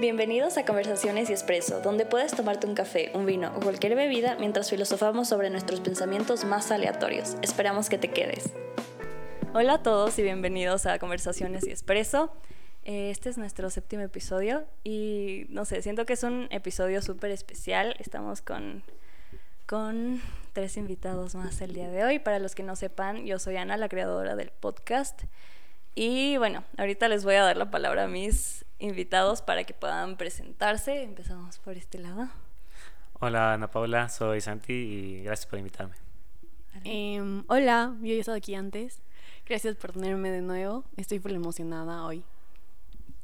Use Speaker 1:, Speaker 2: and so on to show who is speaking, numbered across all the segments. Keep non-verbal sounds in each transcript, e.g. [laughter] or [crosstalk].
Speaker 1: Bienvenidos a Conversaciones y Espresso, donde puedes tomarte un café, un vino o cualquier bebida mientras filosofamos sobre nuestros pensamientos más aleatorios. Esperamos que te quedes. Hola a todos y bienvenidos a Conversaciones y Espresso. Eh, Este es nuestro séptimo episodio y no sé, siento que es un episodio súper especial. Estamos con, con tres invitados más el día de hoy. Para los que no sepan, yo soy Ana, la creadora del podcast. Y bueno, ahorita les voy a dar la palabra a mis invitados para que puedan presentarse. Empezamos por este lado.
Speaker 2: Hola Ana Paula, soy Santi y gracias por invitarme.
Speaker 3: Em, hola, yo he estado aquí antes. Gracias por tenerme de nuevo. Estoy full emocionada hoy.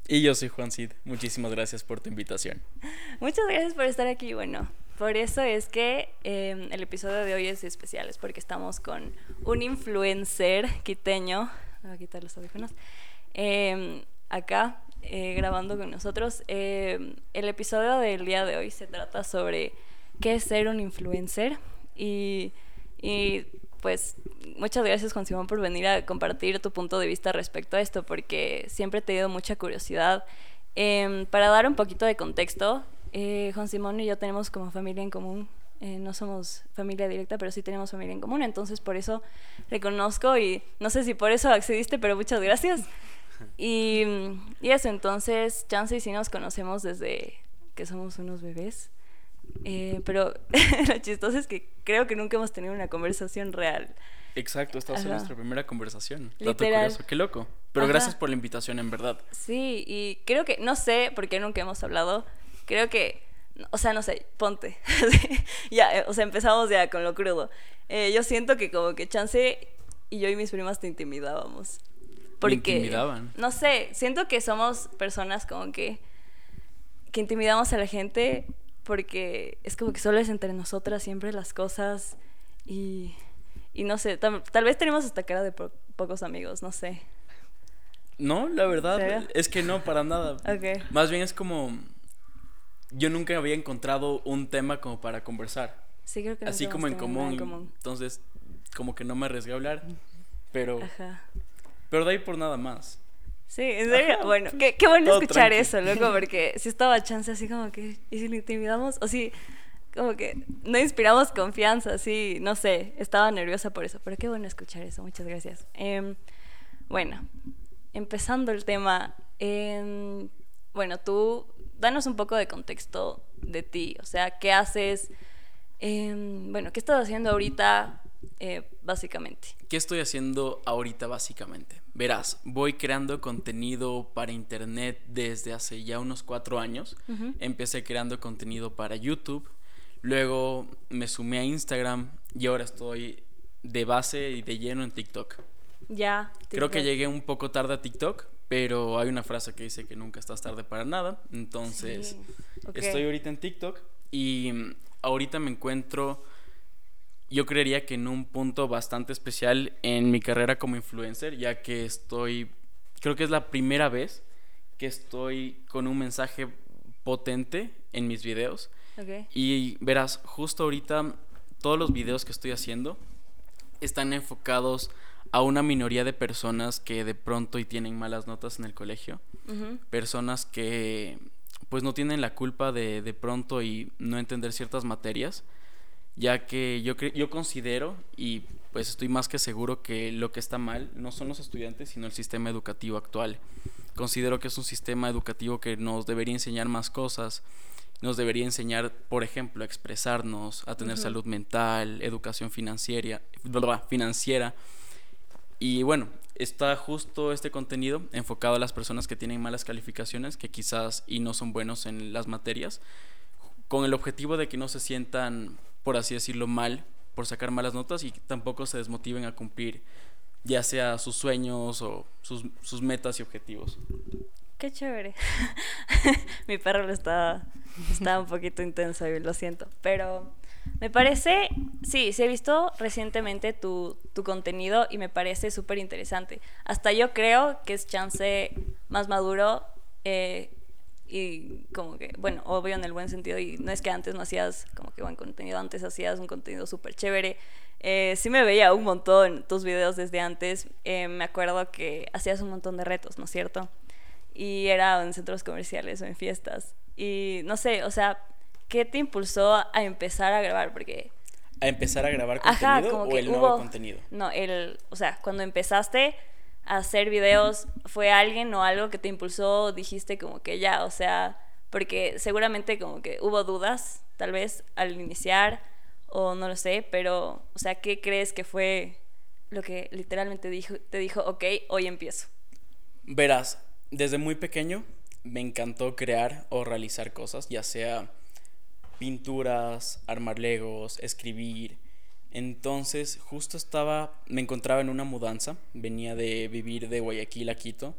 Speaker 4: Y yo soy Juan Cid. Muchísimas gracias por tu invitación. [laughs]
Speaker 1: Muchas gracias por estar aquí. Bueno, por eso es que eh, el episodio de hoy es especial, es porque estamos con un influencer quiteño. Me voy a quitar los audífonos. eh, acá eh, grabando con nosotros. Eh, el episodio del día de hoy se trata sobre qué es ser un influencer y, y pues muchas gracias Juan Simón por venir a compartir tu punto de vista respecto a esto porque siempre he tenido mucha curiosidad. Em, para dar un poquito de contexto, eh, Juan Simón y yo tenemos como familia en común. eh, no somos familia directa, pero sí tenemos familia en común. Entonces, por eso reconozco y no sé si por eso accediste, pero muchas gracias. Y, y eso, entonces, Chance y sí nos conocemos desde que somos unos bebés. Eh, pero [laughs] lo chistoso es que creo que nunca hemos tenido una conversación real.
Speaker 4: Exacto, esta va a ser nuestra primera conversación. Dato
Speaker 1: Literal.
Speaker 4: curioso, qué loco. Pero
Speaker 1: Ajá.
Speaker 4: gracias por la invitación, en verdad.
Speaker 1: Sí, y creo que, no sé, porque nunca hemos hablado, creo que, o sea, no sé, ponte. [laughs] ya, eh, o sea, empezamos ya con lo crudo. Eh, yo siento que como que Chance y yo y mis primas te intimidábamos. Porque,
Speaker 4: intimidaban?
Speaker 1: No sé, siento que somos personas como que, que intimidamos a la gente porque es como que solo es entre nosotras siempre las cosas y, y no sé, tal, tal vez tenemos hasta cara de po- pocos amigos, no sé.
Speaker 4: No, la verdad es que no, para nada. [laughs]
Speaker 1: Ok.
Speaker 4: Más bien es como. Yo nunca había encontrado un tema como para conversar.
Speaker 1: Sí, creo que no
Speaker 4: Así como en
Speaker 1: también nada
Speaker 4: común. Entonces, como que no me arriesgué a hablar. Pero,
Speaker 1: Ajá.
Speaker 4: Pero de ahí por nada más.
Speaker 1: Sí, en serio. Bueno, qué, qué bueno
Speaker 4: Todo
Speaker 1: escuchar
Speaker 4: tranqui.
Speaker 1: eso, loco, [laughs] porque si estaba chance así como que, ¿y si lo intimidamos? O si, como que no inspiramos confianza, así, no sé, estaba nerviosa por eso, pero qué bueno escuchar eso, muchas gracias. Em, bueno, empezando el tema, em, bueno, tú, danos un poco de contexto de ti, o sea, ¿qué haces? Em, bueno, ¿qué estás haciendo ahorita, eh, básicamente?
Speaker 4: ¿Qué estoy haciendo ahorita básicamente? Verás, voy creando contenido para internet desde hace ya unos cuatro años. Empecé creando contenido para YouTube, luego me sumé a Instagram y ahora estoy de base y de lleno en TikTok.
Speaker 1: Ya.
Speaker 4: Creo que llegué un poco tarde a TikTok, pero hay una frase que dice que nunca estás tarde para nada. Entonces,
Speaker 1: Sí,
Speaker 4: estoy ahorita en TikTok y ahorita me encuentro, yo creería que en un punto bastante especial en mi carrera como influencer, ya que estoy, creo que es la primera vez que estoy con un mensaje potente en mis videos.
Speaker 1: Ok.
Speaker 4: Y verás, justo ahorita todos los videos que estoy haciendo están enfocados a una minoría de personas que de pronto y tienen malas notas en el colegio. Personas que pues no tienen la culpa de de pronto y no entender ciertas materias. Ya que yo, yo considero y pues estoy más que seguro que lo que está mal no son los estudiantes, sino el sistema educativo actual. Considero que es un sistema educativo que nos debería enseñar más cosas, nos debería enseñar, por ejemplo, a expresarnos, a tener salud mental, educación financiera, financiera. Y bueno, está justo este contenido enfocado a las personas que tienen malas calificaciones, que quizás y no son buenos en las materias, con el objetivo de que no se sientan, por así decirlo, mal por sacar malas notas y tampoco se desmotiven a cumplir ya sea sus sueños o sus, sus metas y objetivos.
Speaker 1: Qué chévere. [laughs] Mi perro lo está, está un poquito intenso y lo siento. Pero me parece, sí, sí he visto recientemente tu, tu contenido y me parece súper interesante. Hasta yo creo que es chance más maduro eh, y como que, bueno, obvio en el buen sentido. Y no es que antes no hacías como que buen contenido, antes hacías un contenido súper chévere. Eh, sí me veía un montón tus videos desde antes. Eh, me acuerdo que hacías un montón de retos, ¿no es cierto? y era en centros comerciales o en fiestas. Y no sé, o sea, ¿qué te impulsó a empezar a grabar? Porque...
Speaker 4: ¿A empezar a grabar contenido
Speaker 1: Ajá, como
Speaker 4: o
Speaker 1: que
Speaker 4: el
Speaker 1: hubo...
Speaker 4: nuevo contenido?
Speaker 1: No, el, o sea, cuando empezaste hacer videos, ¿fue alguien o algo que te impulsó? Dijiste como que ya, o sea, porque seguramente como que hubo dudas, tal vez, al iniciar, o no lo sé, pero, o sea, ¿qué crees que fue lo que literalmente dijo, te dijo, ok, hoy empiezo?
Speaker 4: Verás, desde muy pequeño me encantó crear o realizar cosas, ya sea pinturas, armar legos, escribir. Entonces, justo estaba, me encontraba en una mudanza, venía de vivir de Guayaquil a Quito,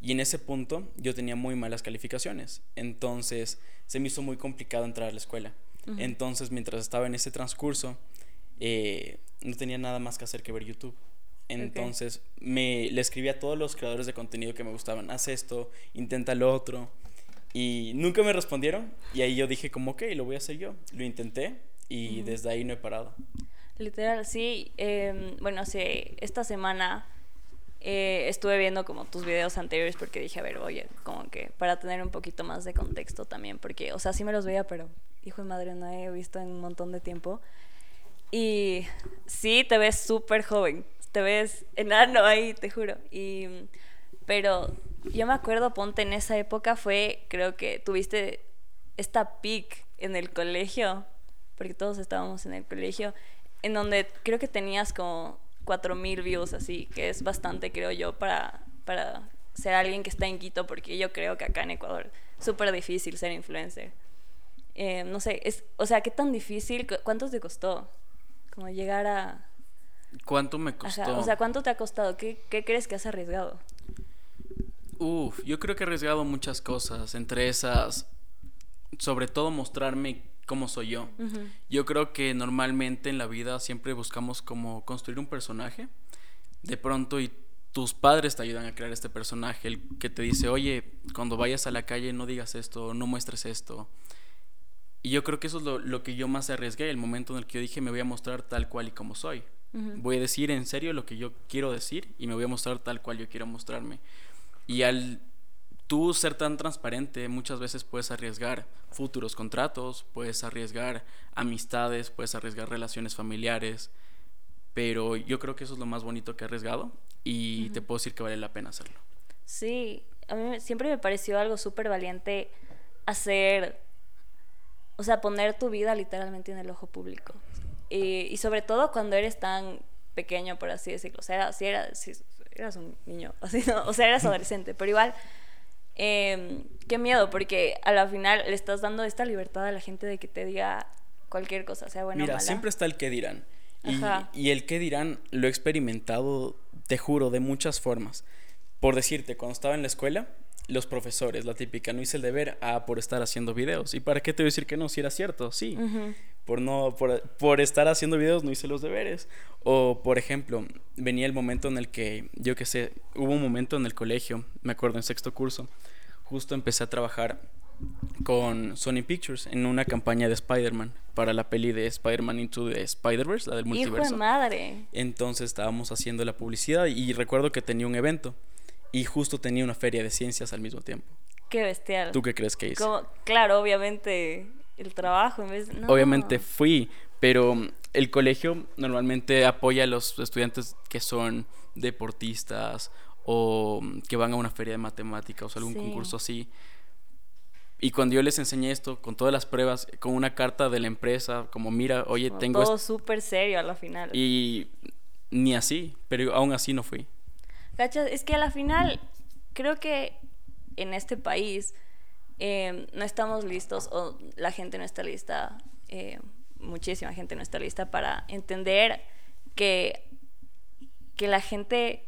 Speaker 4: y en ese punto yo tenía muy malas calificaciones. Entonces, se me hizo muy complicado entrar a la escuela. Entonces, mientras estaba en ese transcurso, eh, no tenía nada más que hacer que ver YouTube. Entonces, me, le escribí a todos los creadores de contenido que me gustaban, haz esto, intenta lo otro. Y nunca me respondieron. Y ahí yo dije como, ok, lo voy a hacer yo. Lo intenté y desde ahí no he parado.
Speaker 1: Literal, sí. Eh, bueno, sí, esta semana eh, estuve viendo como tus videos anteriores porque dije, a ver, oye, como que para tener un poquito más de contexto también, porque, o sea, sí me los veía, pero hijo de madre, no he visto en un montón de tiempo. Y sí, te ves súper joven, te ves enano ahí, te juro. Y, pero yo me acuerdo, ponte en esa época fue, creo que tuviste esta peak en el colegio, porque todos estábamos en el colegio, en donde creo que tenías como 4000 views así, que es bastante, creo yo, para, para ser alguien que está en Quito, porque yo creo que acá en Ecuador es súper difícil ser influencer. Eh, no sé, es, o sea, ¿qué tan difícil? ¿Cuánto te costó? Como llegar a...
Speaker 4: ¿Cuánto me costó?
Speaker 1: Ajá, o sea, ¿cuánto te ha costado? ¿Qué, ¿Qué crees que has arriesgado?
Speaker 4: Uf, yo creo que he arriesgado muchas cosas, entre esas, sobre todo mostrarme cómo soy yo. Yo creo que normalmente en la vida siempre buscamos como construir un personaje, de pronto y tus padres te ayudan a crear este personaje, el que te dice, oye, cuando vayas a la calle no digas esto, no muestres esto. Y yo creo que eso es lo, lo que yo más arriesgué, el momento en el que yo dije me voy a mostrar tal cual y como soy. Voy a decir en serio lo que yo quiero decir y me voy a mostrar tal cual yo quiero mostrarme. Y al tú ser tan transparente, muchas veces puedes arriesgar futuros contratos, puedes arriesgar amistades, puedes arriesgar relaciones familiares, pero yo creo que eso es lo más bonito que he arriesgado y te puedo decir que vale la pena hacerlo.
Speaker 1: Sí, a mí siempre me pareció algo súper valiente hacer, o sea, poner tu vida literalmente en el ojo público. Y, y sobre todo cuando eres tan pequeño, por así decirlo. O sea, si, era, si eras un niño, así, ¿no? o sea, eras adolescente, pero igual, eh, qué miedo, porque a la final le estás dando esta libertad a la gente de que te diga cualquier cosa, sea bueno
Speaker 4: Mira,
Speaker 1: o mala.
Speaker 4: siempre está el que dirán. Y, y el que dirán lo he experimentado, te juro, de muchas formas. Por decirte, cuando estaba en la escuela, los profesores, la típica, no hice el deber, ah, por estar haciendo videos. ¿Y para qué te voy a decir que no? Si era cierto, sí. Por, no, por, por estar haciendo videos no hice los deberes. O, por ejemplo, venía el momento en el que, yo qué sé, hubo un momento en el colegio, me acuerdo, en sexto curso, justo empecé a trabajar con Sony Pictures en una campaña de Spider-Man para la peli de Spider-Man Into the Spider-Verse, la del
Speaker 1: Hijo
Speaker 4: multiverso.
Speaker 1: de madre.
Speaker 4: Entonces estábamos haciendo la publicidad y recuerdo que tenía un evento y justo tenía una feria de ciencias al mismo tiempo.
Speaker 1: Qué bestial.
Speaker 4: ¿Tú qué crees que hice?
Speaker 1: Claro, obviamente, el trabajo en vez de... no.
Speaker 4: Obviamente fui, pero el colegio normalmente apoya a los estudiantes que son deportistas o mm, que van a una feria de matemáticas o algún
Speaker 1: Sí.
Speaker 4: concurso así. Y cuando yo les enseñé esto, con todas las pruebas, con una carta de la empresa, como mira, oye,
Speaker 1: Como
Speaker 4: tengo
Speaker 1: todo súper serio a la final.
Speaker 4: Y ni así, pero aún así no fui.
Speaker 1: ¿Cachas? Es que a la final creo que en este país eh, no estamos listos o la gente no está lista, eh, muchísima gente no está lista para entender que, que la gente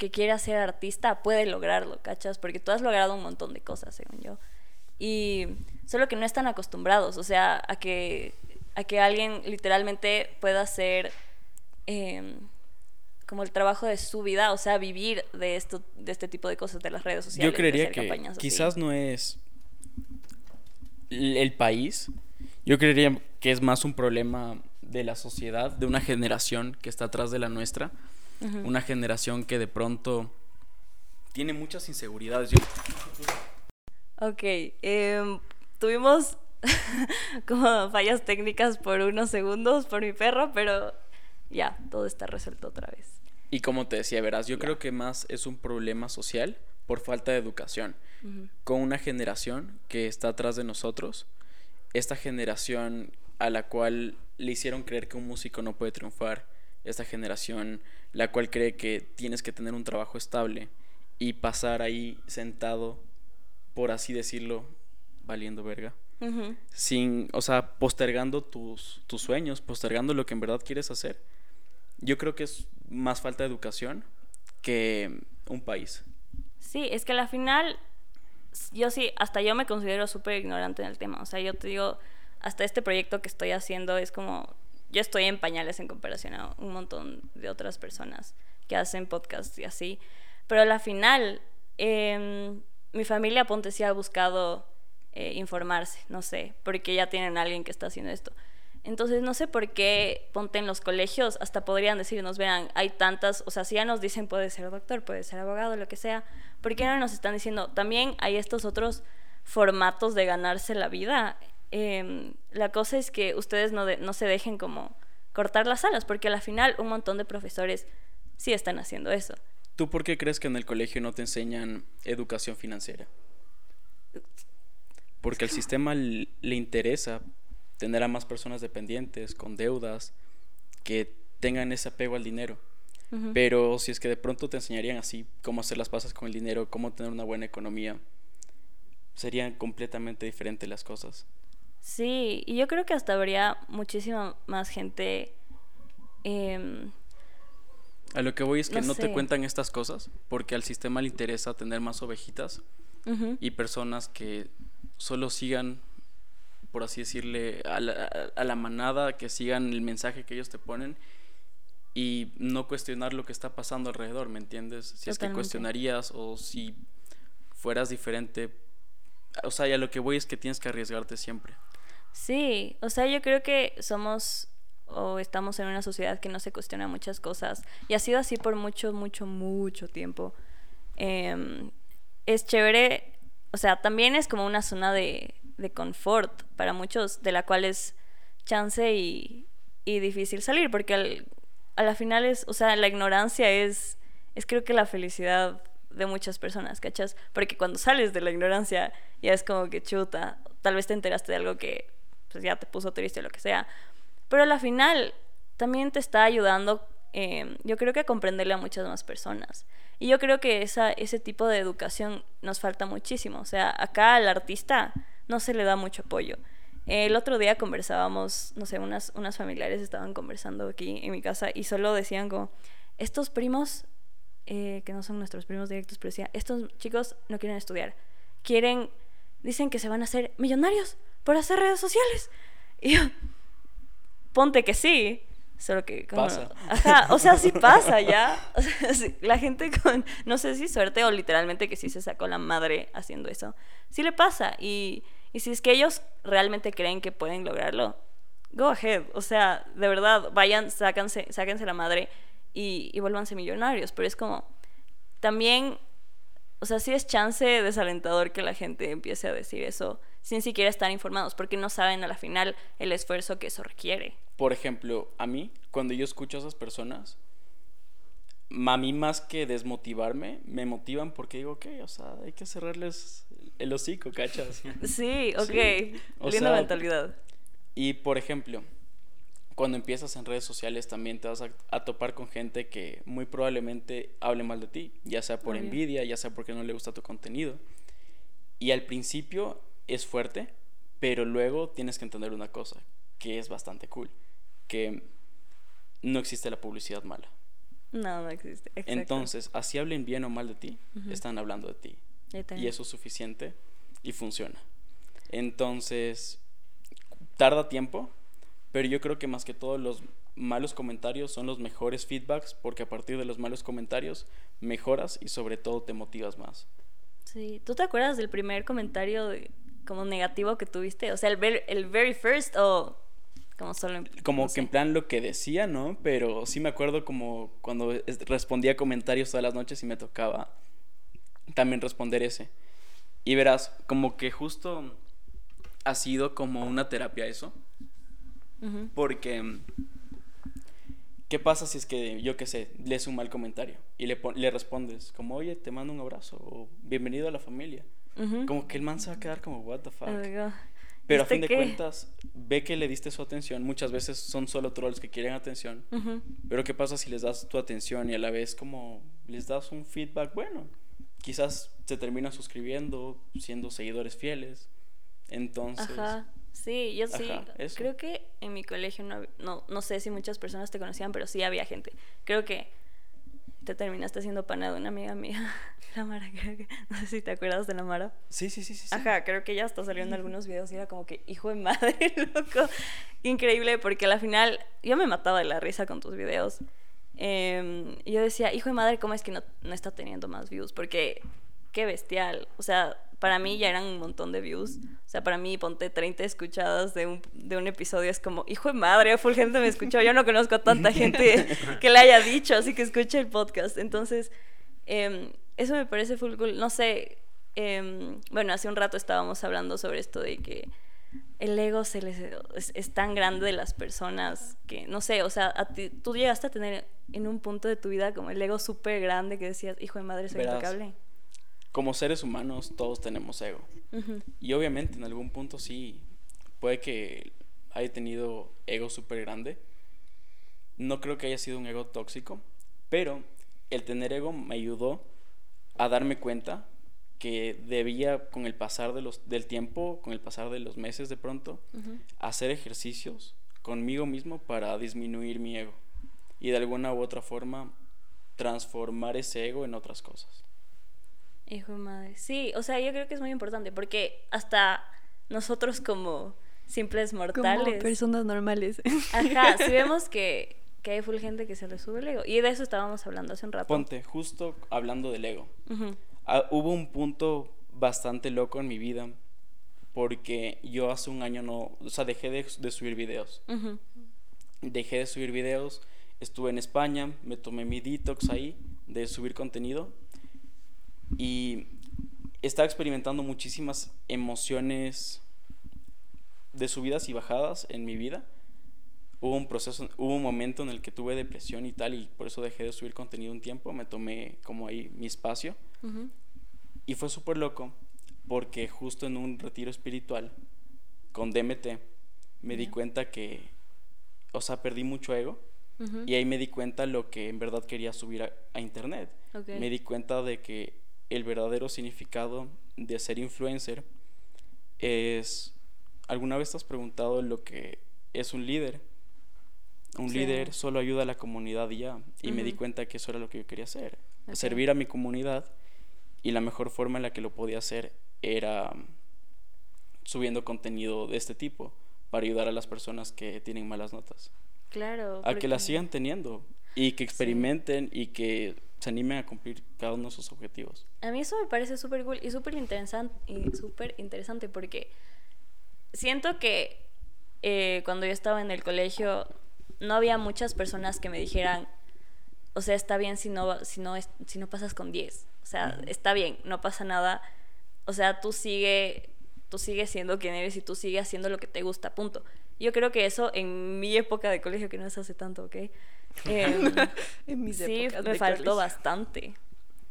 Speaker 1: que quiera ser artista puede lograrlo, ¿cachas? Porque tú has logrado un montón de cosas, según yo. Y solo que no están acostumbrados, o sea, a que, a que alguien literalmente pueda hacer eh, como el trabajo de su vida, o sea, vivir de esto, de este tipo de cosas de las redes sociales.
Speaker 4: Yo creería que
Speaker 1: campañas así.
Speaker 4: quizás no es el país. Yo creería que es más un problema de la sociedad, de una generación que está atrás de la nuestra. Una generación que de pronto tiene muchas inseguridades. Yo-
Speaker 1: Ok, em, tuvimos [laughs] como fallas técnicas por unos segundos por mi perro, pero ya, todo está resuelto otra vez.
Speaker 4: Y como te decía, verás, yo creo que más es un problema social por falta de educación. Con una generación que está atrás de nosotros, esta generación a la cual le hicieron creer que un músico no puede triunfar, esta generación la cual cree que tienes que tener un trabajo estable y pasar ahí sentado, por así decirlo, valiendo verga. Sin, o sea, postergando tus, tus sueños, postergando lo que en verdad quieres hacer. Yo creo que es más falta de educación que un país.
Speaker 1: Sí, es que a la final, yo sí, hasta yo me considero súper ignorante en el tema. O sea, yo te digo, hasta este proyecto que estoy haciendo es como, yo estoy en pañales en comparación a un montón de otras personas que hacen podcasts y así. Pero a la final, em, mi familia, ponte, sí ha buscado eh, informarse, no sé, porque ya tienen alguien que está haciendo esto. Entonces, no sé por qué, ponte en los colegios, hasta podrían decirnos, vean, hay tantas, o sea, si ya nos dicen puede ser doctor, puede ser abogado, lo que sea, ¿por qué no nos están diciendo, también hay estos otros formatos de ganarse la vida? Em, la cosa es que ustedes no, de- no se dejen como cortar las alas, porque al final un montón de profesores sí están haciendo eso.
Speaker 4: ¿Tú por qué crees que en el colegio no te enseñan educación financiera? Porque al sistema le interesa tener a más personas dependientes, con deudas, que tengan ese apego al dinero. Pero si es que de pronto te enseñarían así cómo hacer las pasas con el dinero, cómo tener una buena economía, serían completamente diferentes las cosas.
Speaker 1: Sí, y yo creo que hasta habría muchísima más gente... em,
Speaker 4: A lo que voy es que
Speaker 1: No
Speaker 4: no, te cuentan estas cosas porque al sistema le interesa tener más ovejitas y personas que solo sigan, por así decirle, a la, a- la manada, que sigan el mensaje que ellos te ponen y no cuestionar lo que está pasando alrededor, ¿me entiendes? Si es que cuestionarías o si fueras diferente. O sea, y a lo que voy es que tienes que arriesgarte siempre.
Speaker 1: Sí, o sea, yo creo que somos o estamos en una sociedad que no se cuestiona muchas cosas y ha sido así por mucho, mucho, mucho tiempo. Em, es chévere, o sea, también es como una zona de, de confort para muchos, de la cual es chance y, y difícil salir, porque al- a la final es, o sea, la ignorancia es, es creo que la felicidad de muchas personas, ¿cachas? Porque cuando sales de la ignorancia ya es como que chuta, tal vez te enteraste de algo que pues, ya te puso triste o lo que sea, pero a la final también te está ayudando, eh, yo creo que a comprenderle a muchas más personas. Y yo creo que esa, ese tipo de educación nos falta muchísimo. O sea, acá al artista no se le da mucho apoyo. El otro día conversábamos, no sé, unas, unas familiares estaban conversando aquí en mi casa y solo decían como, estos primos, eh, que no son nuestros primos directos, pero decían, estos chicos no quieren estudiar, quieren, dicen que se van a hacer millonarios por hacer redes sociales. [laughs] Y yo, ponte que sí, solo que... como-
Speaker 4: Pasa.
Speaker 1: Ajá, o sea, sí pasa ya. [laughs] [laughs] O sea, sí, la gente con, no sé si suerte o literalmente que sí se sacó la madre haciendo eso, sí le pasa. Y, y si es que ellos realmente creen que pueden lograrlo, go ahead. O sea, de verdad, vayan, sáquense, sáquense la madre y, y vuélvanse millonarios. Pero es como, también, o sea, sí es chance desalentador que la gente empiece a decir eso sin siquiera estar informados, porque no saben a la final el esfuerzo que eso requiere.
Speaker 4: Por ejemplo, a mí, cuando yo escucho a esas personas, a mí más que desmotivarme, me motivan porque digo, ok, o sea, hay que cerrarles el hocico, ¿cachas? [laughs]
Speaker 1: Sí, ok.
Speaker 4: Sí, o
Speaker 1: Linda
Speaker 4: sea,
Speaker 1: mentalidad.
Speaker 4: Y por ejemplo, cuando empiezas en redes sociales también te vas a, a topar con gente que muy probablemente hable mal de ti, ya sea por
Speaker 1: Obvio.
Speaker 4: envidia, ya sea porque no le gusta tu contenido. Y al principio es fuerte, pero luego tienes que entender una cosa, que es bastante cool, que no existe la publicidad mala.
Speaker 1: No, no existe. Exacto.
Speaker 4: Entonces, así hablen bien o mal de ti, están hablando de ti. Y eso es suficiente y funciona. Entonces, tarda tiempo, pero yo creo que más que todo los malos comentarios son los mejores feedbacks porque a partir de los malos comentarios mejoras y sobre todo te motivas más.
Speaker 1: Sí. ¿Tú te acuerdas del primer comentario de- como negativo que tuviste? O sea, el, ver- el very first o como solo...
Speaker 4: Como
Speaker 1: no
Speaker 4: que
Speaker 1: sé.
Speaker 4: en plan lo que decía, ¿no? Pero sí me acuerdo como cuando es- respondía comentarios todas las noches y me tocaba también responder ese. Y verás, como que justo ha sido como una terapia eso. Porque, ¿qué pasa si es que, yo qué sé, lees un mal comentario y le, le respondes como, oye, te mando un abrazo o bienvenido a la familia? Como que el man se va a quedar como, what the fuck.
Speaker 1: Oh.
Speaker 4: Pero a
Speaker 1: ¿Viste
Speaker 4: fin de
Speaker 1: qué?
Speaker 4: cuentas, ve que le diste su atención. Muchas veces son solo trolls que quieren atención.
Speaker 1: Ujú.
Speaker 4: Pero ¿qué pasa si les das tu atención y a la vez como les das un feedback bueno? Quizás se terminan suscribiendo, siendo seguidores fieles. Entonces,
Speaker 1: Ajá. Sí, yo sí.
Speaker 4: Ajá.
Speaker 1: Creo que en mi colegio no, no, no sé si muchas personas te conocían, pero sí había gente. Creo que te terminaste haciendo pana de una amiga mía, [laughs] la Mara, creo que. No sé si te acuerdas de la Mara.
Speaker 4: sí, sí, sí, sí. sí.
Speaker 1: Ajá, creo que ya hasta salió en algunos videos y era como que, hijo de madre, [laughs] loco. Increíble, porque al final yo me mataba de la risa con tus videos. Y yo decía, hijo de madre, ¿cómo es que no, no está teniendo más views? Porque qué bestial. O sea, para mí ya eran un montón de views. O sea, para mí ponte 30 escuchadas de un, de un episodio. Es como, hijo de madre, full gente me escuchó. Yo no conozco a tanta gente que le haya dicho, así que escuche el podcast. Entonces, em, eso me parece full cool. No sé, em, bueno, hace un rato estábamos hablando sobre esto de que el ego se les, es, es tan grande de las personas que, no sé, o sea, a ti- tú llegaste a tener en un punto de tu vida como el ego súper grande que decías, hijo de madre, soy
Speaker 4: Verás.
Speaker 1: intocable.
Speaker 4: Como seres humanos, todos tenemos ego.
Speaker 1: Ujú.
Speaker 4: Y obviamente en algún punto sí, puede que haya tenido ego súper grande. No creo que haya sido un ego tóxico, pero el tener ego me ayudó a darme cuenta que debía con el pasar de los, del tiempo, con el pasar de los meses de pronto,
Speaker 1: Ujú.
Speaker 4: hacer ejercicios conmigo mismo para disminuir mi ego y de alguna u otra forma transformar ese ego en otras cosas.
Speaker 1: Hijo de madre. Sí, o sea, yo creo que es muy importante porque hasta nosotros como simples
Speaker 3: Como
Speaker 1: mortales.
Speaker 3: personas normales. [laughs]
Speaker 1: Ajá, si vemos [laughs] que, que hay full gente que se le sube el ego. Y de eso estábamos hablando hace un rato.
Speaker 4: Ponte, justo hablando del ego. Ah, hubo un punto bastante loco en mi vida porque yo hace un año no, o sea, dejé de, de subir videos. Dejé de subir videos, estuve en España, me tomé mi detox ahí de subir contenido y estaba experimentando muchísimas emociones de subidas y bajadas en mi vida. Hubo un proceso, hubo un momento en el que tuve depresión y tal y por eso dejé de subir contenido un tiempo, me tomé como ahí mi espacio.
Speaker 1: Ujú.
Speaker 4: Y fue súper loco porque justo en un retiro espiritual con DMT me di cuenta que, o sea, perdí mucho ego
Speaker 1: Ujú.
Speaker 4: y ahí me di cuenta lo que en verdad quería subir a, a internet.
Speaker 1: Ok.
Speaker 4: Me di cuenta de que el verdadero significado de ser influencer es... ¿Alguna vez te has preguntado lo que es un líder? Un
Speaker 1: Sí.
Speaker 4: líder solo ayuda a la comunidad y ya. Y me di cuenta que eso era lo que yo quería hacer. Servir a mi comunidad. Y la mejor forma en la que lo podía hacer era subiendo contenido de este tipo para ayudar a las personas que tienen malas notas.
Speaker 1: Claro.
Speaker 4: A que las sigan teniendo y que experimenten y que se animen a cumplir cada uno de sus objetivos.
Speaker 1: A mí eso me parece súper cool y súper interesante, y súper interesante porque siento que eh, cuando yo estaba en el colegio no había muchas personas que me dijeran, o sea, está bien si no, si no, si no pasas con 10. O sea, está bien, no pasa nada. O sea, tú sigue, tú sigues siendo quien eres y tú sigues haciendo lo que te gusta, punto. Yo creo que eso en mi época de colegio, que no es hace tanto, ¿ok? [laughs]
Speaker 3: En mis
Speaker 1: sí,
Speaker 3: épocas
Speaker 1: me faltó
Speaker 3: colegio.
Speaker 1: bastante.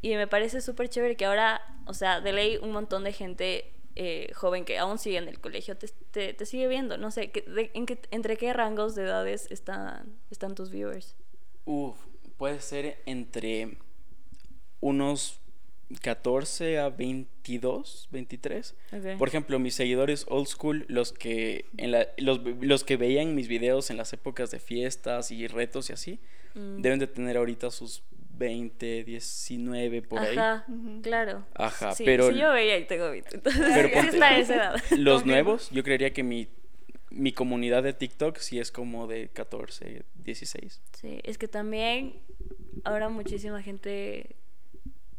Speaker 1: Y me parece súper chévere que ahora, o sea, de ley un montón de gente eh, joven que aún sigue en el colegio te, te, te sigue viendo. No sé, ¿qué- de- en qué- ¿entre qué rangos de edades están, están tus viewers?
Speaker 4: Uf, puede ser entre unos 14 a 22, 23.
Speaker 1: Ok.
Speaker 4: Por ejemplo, mis seguidores old school, los que, en la- los, los que veían mis videos en las épocas de fiestas y retos y así,
Speaker 1: Mm.
Speaker 4: deben de tener ahorita sus 20, 19 por ahí.
Speaker 1: Ajá, claro.
Speaker 4: Ajá,
Speaker 1: Sí,
Speaker 4: pero-
Speaker 1: sí, yo veía y tengo 20. Entonces,
Speaker 4: Pero ponte- [laughs]
Speaker 1: está esa edad. [laughs]
Speaker 4: Los nuevos, yo creería que mi, mi comunidad de TikTok sí es como de 14, 16.
Speaker 1: Sí, es que también ahora muchísima gente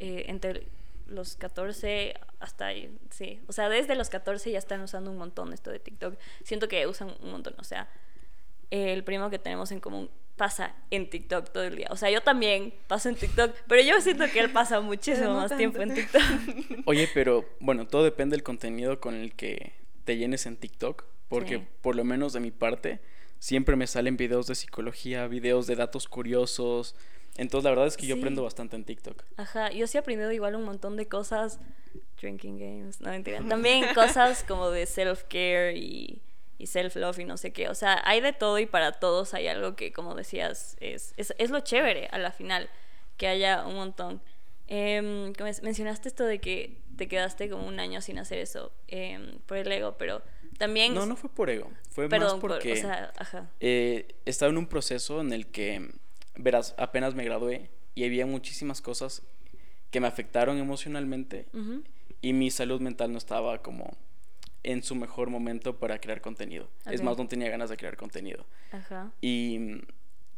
Speaker 1: eh, entre los 14 hasta ahí, sí. O sea, desde los 14 ya están usando un montón esto de TikTok. Siento que usan un montón, o sea, el primo que tenemos en común pasa en TikTok todo el día. O sea, yo también paso en TikTok, pero yo siento que él pasa [laughs] muchísimo
Speaker 3: no
Speaker 1: más
Speaker 3: tanto.
Speaker 1: tiempo en TikTok. [laughs]
Speaker 4: Oye, pero bueno, todo depende del contenido con el que te llenes en TikTok. Porque
Speaker 1: Sí.
Speaker 4: por lo menos de mi parte, siempre me salen videos de psicología, videos de datos curiosos. Entonces la verdad es que yo
Speaker 1: Sí.
Speaker 4: aprendo bastante en TikTok.
Speaker 1: Ajá, yo sí he aprendido igual un montón de cosas. Drinking games, no mentira. [laughs] También cosas como de self-care y, y self-love y no sé qué. O sea, hay de todo y para todos hay algo que, como decías, es, es, es lo chévere a la final, que haya un montón. Es- mencionaste esto de que te quedaste como un año sin hacer eso em, por el ego, pero también...
Speaker 4: No, no fue por ego. Fue
Speaker 1: Perdón,
Speaker 4: más
Speaker 1: por-
Speaker 4: porque
Speaker 1: o sea, ajá.
Speaker 4: eh, estaba en un proceso en el que, verás, apenas me gradué y había muchísimas cosas que me afectaron emocionalmente y mi salud mental no estaba como en su mejor momento para crear contenido. Es
Speaker 1: Ok.
Speaker 4: más, no tenía ganas de crear contenido.
Speaker 1: Ajá.
Speaker 4: Y mm,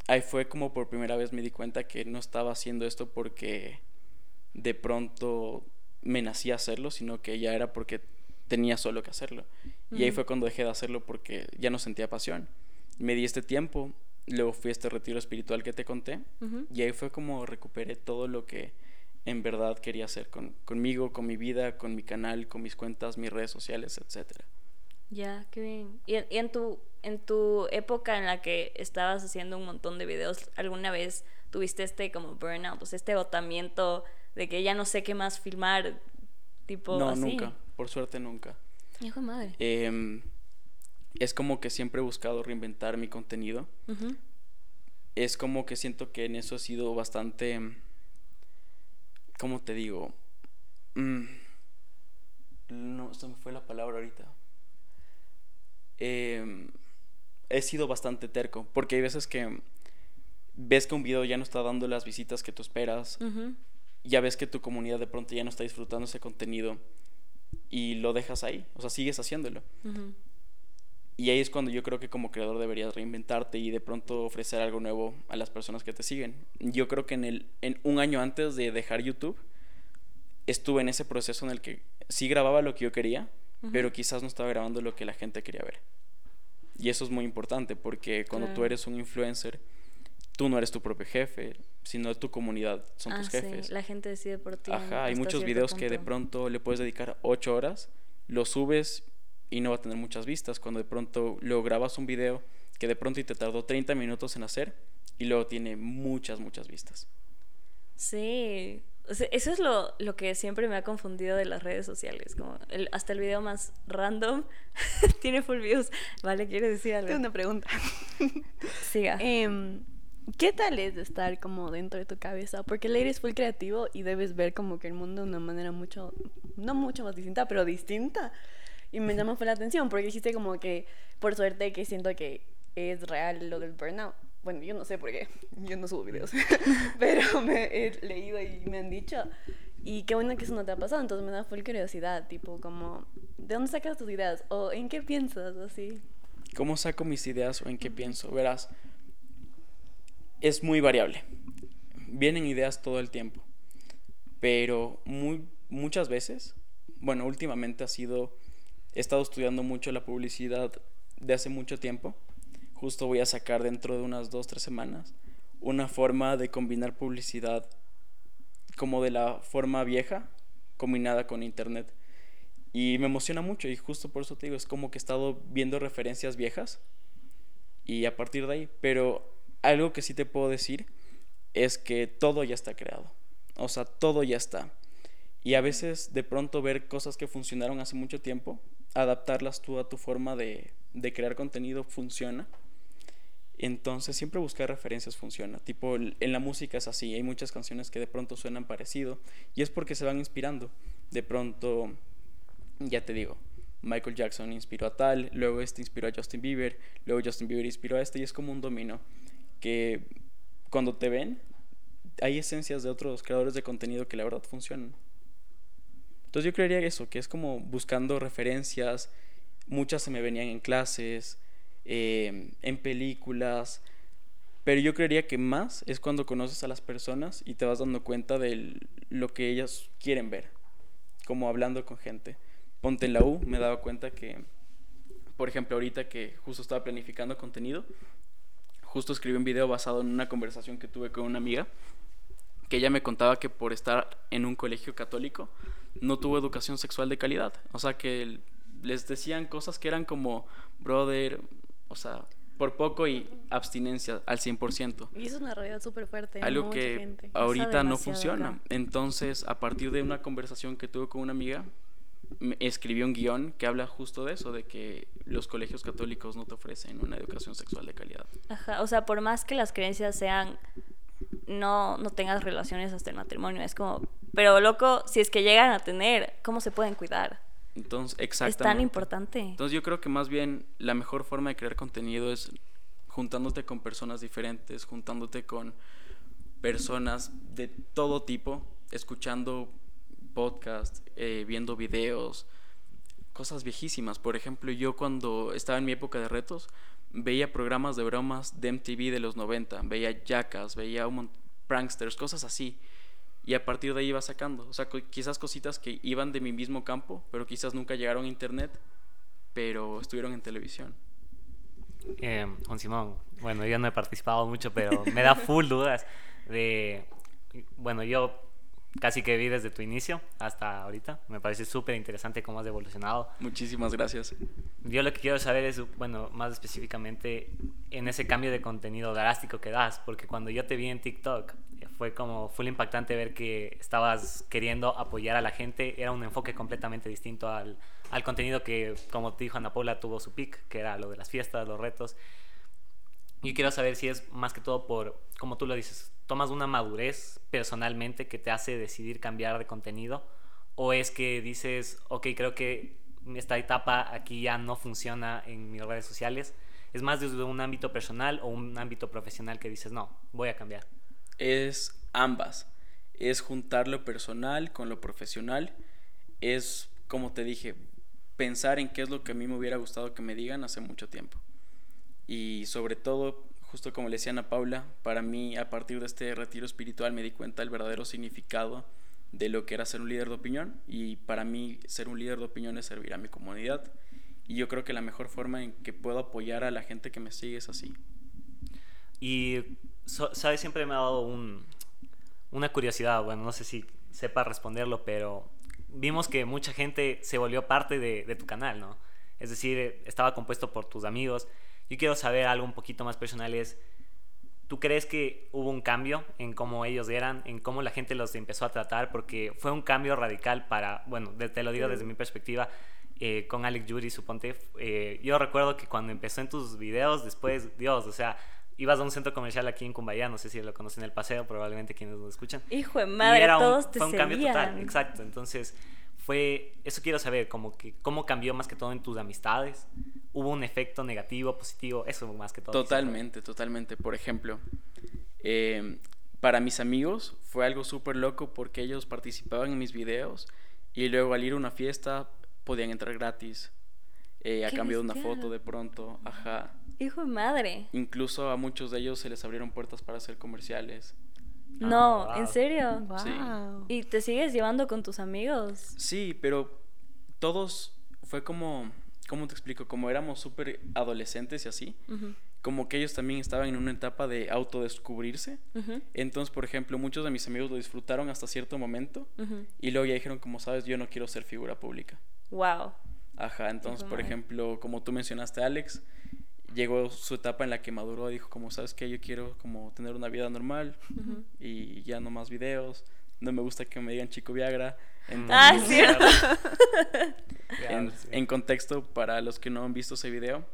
Speaker 4: ahí fue como por primera vez me di cuenta que no estaba haciendo esto porque de pronto me nacía hacerlo, sino que ya era porque tenía solo que hacerlo. Y ahí fue cuando dejé de hacerlo porque ya no sentía pasión. Me di este tiempo, luego fui a este retiro espiritual que te conté, y ahí fue como recuperé todo lo que en verdad quería hacer con, conmigo, con mi vida, con mi canal, con mis cuentas, mis redes sociales, etcétera.
Speaker 1: Ya, qué bien. ¿Y, en- y en tu en tu época en la que estabas haciendo un montón de videos, alguna vez tuviste este como burnout, o sea, este agotamiento de que ya no sé qué más filmar, tipo
Speaker 4: no,
Speaker 1: así?
Speaker 4: nunca, por suerte nunca.
Speaker 1: Hijo de madre.
Speaker 4: Em, es como que siempre he buscado reinventar mi contenido. Es como que siento que en eso he sido bastante... ¿Cómo te digo? Mm, no, se me fue la palabra ahorita. Em, he sido bastante terco, porque hay veces que ves que un video ya no está dando las visitas que tú esperas, ya ves que tu comunidad de pronto ya no está disfrutando ese contenido y lo dejas ahí, o sea, sigues haciéndolo.
Speaker 1: Ujú.
Speaker 4: Y ahí es cuando yo creo que como creador deberías reinventarte y de pronto ofrecer algo nuevo a las personas que te siguen. Yo creo que en, el, en un año antes de dejar YouTube, estuve en ese proceso en el que sí grababa lo que yo quería, pero quizás no estaba grabando lo que la gente quería ver. Y eso es muy importante porque cuando tú eres un influencer, tú no eres tu propio jefe, sino tu comunidad son
Speaker 1: Ah,
Speaker 4: tus
Speaker 1: sí,
Speaker 4: jefes.
Speaker 1: La gente decide por ti.
Speaker 4: Ajá, hay muchos videos que de pronto le puedes dedicar ocho horas, lo subes y no va a tener muchas vistas. Cuando de pronto luego grabas un video que de pronto y te tardó 30 minutos en hacer y luego tiene muchas, muchas vistas.
Speaker 1: Sí, o sea, eso es lo, lo que siempre me ha confundido de las redes sociales, como el- hasta el video más random [laughs] tiene full views. Vale, ¿quieres decir algo?
Speaker 3: Tengo una pregunta. [laughs]
Speaker 1: Siga.
Speaker 3: Em, ¿Qué tal es estar como dentro de tu cabeza? Porque el aire es full creativo y debes ver como que el mundo de una manera mucho, no mucho más distinta, pero distinta. Y me llamó fue la atención porque dijiste como que, por suerte, que siento que es real lo del burnout. Bueno, yo no sé por qué, [laughs] yo no subo videos, [laughs] pero me he leído y me han dicho. Y qué bueno que eso no te ha pasado, entonces me da full curiosidad, tipo como, ¿de dónde sacas tus ideas? ¿O en qué piensas así?
Speaker 4: ¿Cómo saco mis ideas o en qué pienso? Verás, es muy variable. Vienen ideas todo el tiempo. Pero muy, muchas veces, bueno, últimamente ha sido, he estado estudiando mucho la publicidad de hace mucho tiempo. Justo voy a sacar dentro de unas dos, tres semanas una forma de combinar publicidad como de la forma vieja combinada con internet. Y me emociona mucho y justo por eso te digo, es como que he estado viendo referencias viejas y a partir de ahí, pero algo que sí te puedo decir es que todo ya está creado, o sea, todo ya está. Y a veces de pronto ver cosas que funcionaron hace mucho tiempo, adaptarlas tú a tu forma de, de crear contenido funciona. Entonces siempre buscar referencias funciona. Tipo en la música es así, hay muchas canciones que de pronto suenan parecido y es porque se van inspirando. De pronto, ya te digo, Michael Jackson inspiró a tal, luego este inspiró a Justin Bieber, luego Justin Bieber inspiró a este y es como un dominó que cuando te ven hay esencias de otros creadores de contenido que la verdad funcionan. Entonces yo creería eso, que es como buscando referencias, muchas se me venían en clases, eh, en películas, pero yo creería que más es cuando conoces a las personas y te vas dando cuenta de lo que ellas quieren ver, como hablando con gente. Ponte en la U, me daba cuenta que, por ejemplo, ahorita que justo estaba planificando contenido, justo escribí un video basado en una conversación que tuve con una amiga, que ella me contaba que por estar en un colegio católico no tuvo educación sexual de calidad. O sea, que les decían cosas que eran como, brother, o sea, por poco y abstinencia al 100%.
Speaker 3: Y es una realidad súper fuerte.
Speaker 4: Algo
Speaker 3: mucha
Speaker 4: que
Speaker 3: gente.
Speaker 4: ahorita no funciona.
Speaker 1: acá.
Speaker 4: Entonces, a partir de una conversación que tuve con una amiga, me escribió un guion que habla justo de eso, de que los colegios católicos no te ofrecen una educación sexual de calidad.
Speaker 1: Ajá, o sea, por más que las creencias sean no, no tengas relaciones hasta el matrimonio, es como, pero loco, si es que llegan a tener, ¿cómo se pueden cuidar?
Speaker 4: Entonces,
Speaker 1: Es tan
Speaker 4: exactamente.
Speaker 1: importante.
Speaker 4: Entonces yo creo que más bien la mejor forma de crear contenido es juntándote con personas diferentes, juntándote con personas de todo tipo, escuchando podcasts, eh, viendo videos, cosas viejísimas. Por ejemplo, yo cuando estaba en mi época de retos, veía programas de bromas de MTV de los 90, veía Jackass, veía un pranksters, cosas así. Y a partir de ahí iba sacando. O sea, quizás cositas que iban de mi mismo campo, pero quizás nunca llegaron a internet, pero estuvieron en televisión.
Speaker 2: Eh, Juan Simón, bueno, yo no he participado mucho, pero me da full dudas de, bueno, yo casi que vi desde tu inicio hasta ahorita, me parece súper interesante cómo has evolucionado.
Speaker 4: Muchísimas gracias.
Speaker 2: Yo lo que quiero saber es, bueno, más específicamente en ese cambio de contenido drástico que das, porque cuando yo te vi en TikTok fue como full impactante ver que estabas queriendo apoyar a la gente, era un enfoque completamente distinto al, al contenido que, como te dijo Ana Paula, tuvo su pick, que era lo de las fiestas, los retos. Yo quiero saber si es más que todo por, como tú lo dices, tomas una madurez personalmente que te hace decidir cambiar de contenido o es que dices, ok, creo que esta etapa aquí ya no funciona en mis redes sociales. Es más desde un ámbito personal o un ámbito profesional que dices, no, voy a cambiar.
Speaker 4: Es ambas. Es juntar lo personal con lo profesional. Es, como te dije, pensar en qué es lo que a mí me hubiera gustado que me digan hace mucho tiempo. Y sobre todo, justo como le decía Ana Paula, para mí a partir de este retiro espiritual me di cuenta del verdadero significado de lo que era ser un líder de opinión. Y para mí ser un líder de opinión es servir a mi comunidad. Y yo creo que la mejor forma en que puedo apoyar a la gente que me sigue es así.
Speaker 2: Y, ¿sabes? Siempre me ha dado un, una curiosidad, bueno, no sé si sepa responderlo, pero vimos que mucha gente se volvió parte de, tu canal, ¿no? Es decir, estaba compuesto por tus amigos. Yo quiero saber algo un poquito más personal, es, ¿tú crees que hubo un cambio en cómo ellos eran, en cómo la gente los empezó a tratar? Porque fue un cambio radical para, bueno, te lo digo desde mi perspectiva, eh, con Alex Yuri, suponte. eh, yo recuerdo que cuando empezó en tus videos, después, Dios, o sea, ibas a un centro comercial aquí en Cumbayá, no sé si lo conocen el paseo, probablemente quienes lo escuchan.
Speaker 1: Hijo de
Speaker 2: Y
Speaker 1: madre,
Speaker 2: era un-
Speaker 1: todos te
Speaker 2: fue un cambio total, exacto. Entonces, fue, eso quiero saber, como que cómo cambió más que todo en tus amistades. ¿Hubo un efecto negativo, positivo? Eso más que todo.
Speaker 4: Totalmente, totalmente. Por ejemplo, eh, para mis amigos fue algo súper loco porque ellos participaban en mis videos y luego al ir a una fiesta podían entrar gratis eh, a
Speaker 1: ¡Qué
Speaker 4: cambio de una foto de pronto. Ajá.
Speaker 1: Hijo de madre.
Speaker 4: Incluso a muchos de ellos se les abrieron puertas para hacer comerciales.
Speaker 1: No,
Speaker 2: wow.
Speaker 1: ¿en serio?
Speaker 3: Wow.
Speaker 1: ¿Y te sigues llevando con tus amigos?
Speaker 4: Sí, pero todos fue como, ¿cómo te explico? Como éramos súper adolescentes y así, como que ellos también estaban en una etapa de autodescubrirse.
Speaker 1: ujú,
Speaker 4: Entonces, por ejemplo, muchos de mis amigos lo disfrutaron hasta cierto momento y luego ya dijeron, como sabes, yo no quiero ser figura pública.
Speaker 1: Wow.
Speaker 4: Ajá, entonces, por ejemplo, como tú mencionaste, Alex, llegó su etapa en la que maduró dijo, como sabes que yo quiero como tener una vida normal y ya no más videos. No me gusta que me digan chico Viagra. Entonces,
Speaker 1: Ah, es cierto. [laughs]
Speaker 4: en, en contexto, para los que no han visto ese video,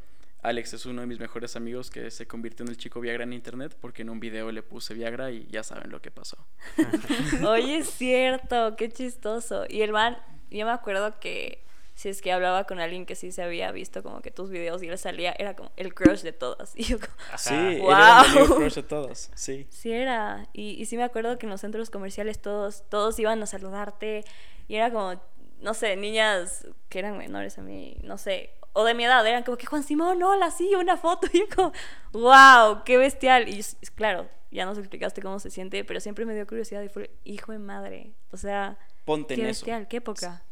Speaker 4: Alex es uno de mis mejores amigos que se convirtió en el chico Viagra en internet porque en un video le puse Viagra y ya saben lo que pasó. [laughs]
Speaker 1: Oye, es cierto, qué chistoso. Y el man, yo me acuerdo que si es que hablaba con alguien que sí se había visto como que tus videos y él salía, era como el crush de todas. [laughs] Y yo como.
Speaker 4: Sí, era el
Speaker 1: Wow.
Speaker 4: amigo crush de todos, sí.
Speaker 1: sí era. Y, y sí me acuerdo que en los centros comerciales todos, todos iban a saludarte y era como, no sé, niñas que eran menores a mí, no sé, o de mi edad, eran como que Juan Simón, hola, sí, una foto. [laughs] Y yo como, wow, qué bestial. Y claro, ya nos explicaste cómo se siente, pero siempre me dio curiosidad y fue, hijo de madre. O sea,
Speaker 4: Ponte
Speaker 1: qué
Speaker 4: en eso.
Speaker 1: bestial, qué época.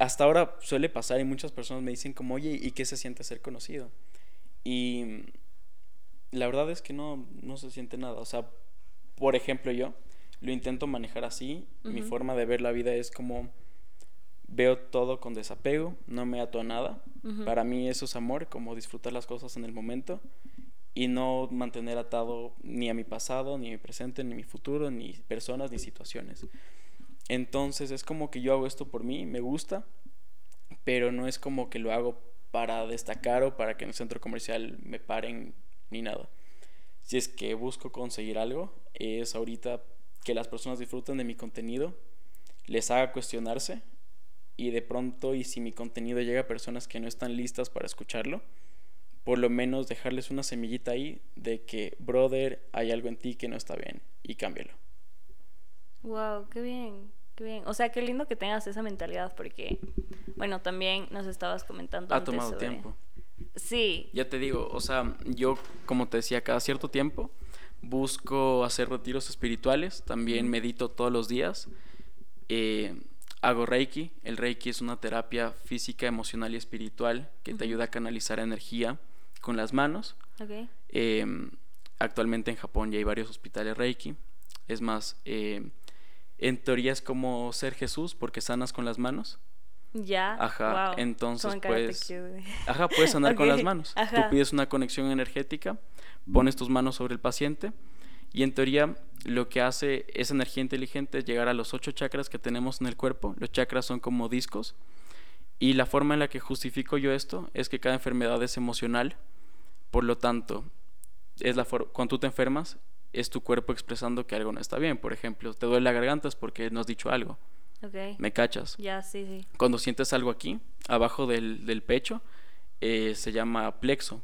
Speaker 4: Hasta ahora suele pasar y muchas personas me dicen como, oye, ¿y qué se siente ser conocido? Y la verdad es que no, no se siente nada. O sea, por ejemplo, yo lo intento manejar así. Mi forma de ver la vida es como veo todo con desapego, no me ato a nada. Para mí eso es amor, como disfrutar las cosas en el momento y no mantener atado ni a mi pasado, ni a mi presente, ni a mi futuro, ni personas, ni situaciones. Entonces es como que yo hago esto por mí, me gusta, pero no es como que lo hago para destacar o para que en el centro comercial me paren ni nada. Si es que busco conseguir algo, es ahorita que las personas disfruten de mi contenido, les haga cuestionarse y de pronto y si mi contenido llega a personas que no están listas para escucharlo, por lo menos dejarles una semillita ahí de que, brother, hay algo en ti que no está bien y cámbialo.
Speaker 1: Wow, qué bien, qué bien. O sea, qué lindo que tengas esa mentalidad porque, bueno, también nos estabas comentando
Speaker 4: Ha
Speaker 1: antes
Speaker 4: tomado
Speaker 1: sobre-
Speaker 4: tiempo.
Speaker 1: Sí,
Speaker 4: Ya te digo, o sea, yo, como te decía, cada cierto tiempo busco hacer retiros espirituales, también medito todos los días, eh, hago Reiki, el Reiki es una terapia física, emocional y espiritual que te ayuda a canalizar energía con las manos.
Speaker 1: ok.
Speaker 4: Eh, actualmente en Japón ya hay varios hospitales Reiki, es más, eh, en teoría es como ser Jesús porque sanas con las manos.
Speaker 1: Ya.
Speaker 4: Ajá,
Speaker 1: wow.
Speaker 4: entonces, pues. Ajá, puedes sanar [laughs] con
Speaker 1: Ok,
Speaker 4: las manos. Tú
Speaker 1: ajá.
Speaker 4: pides una conexión energética, pones tus manos sobre el paciente y en teoría lo que hace esa energía inteligente es llegar a los ocho chakras que tenemos en el cuerpo. Los chakras son como discos y la forma en la que justifico yo esto es que cada enfermedad es emocional. Por lo tanto, es la cuando tú te enfermas es tu cuerpo expresando que algo no está bien. Por ejemplo, te duele la garganta es porque no has dicho algo. ¿Me cachas?
Speaker 1: Ya, sí, sí.
Speaker 4: Cuando sientes algo aquí, abajo del, del pecho, eh, se llama plexo.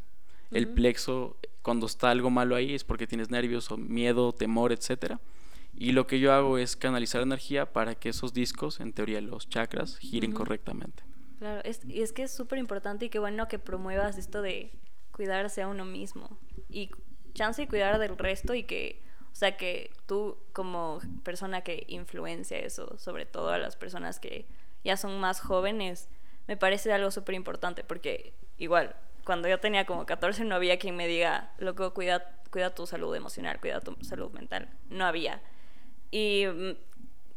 Speaker 4: El plexo, cuando está algo malo ahí, es porque tienes nervios o miedo, temor, etc. Y lo que yo hago es canalizar energía para que esos discos, en teoría los chakras, giren correctamente.
Speaker 1: Claro, es, y es que es súper importante y qué bueno que promuevas esto de cuidarse a uno mismo y chance y cuidar del resto y que, o sea, que tú como persona que influencia eso, sobre todo a las personas que ya son más jóvenes, me parece algo súper importante porque igual, cuando yo tenía como 14 no había quien me diga, loco, cuida, cuida tu salud emocional, cuida tu salud mental, no había. Y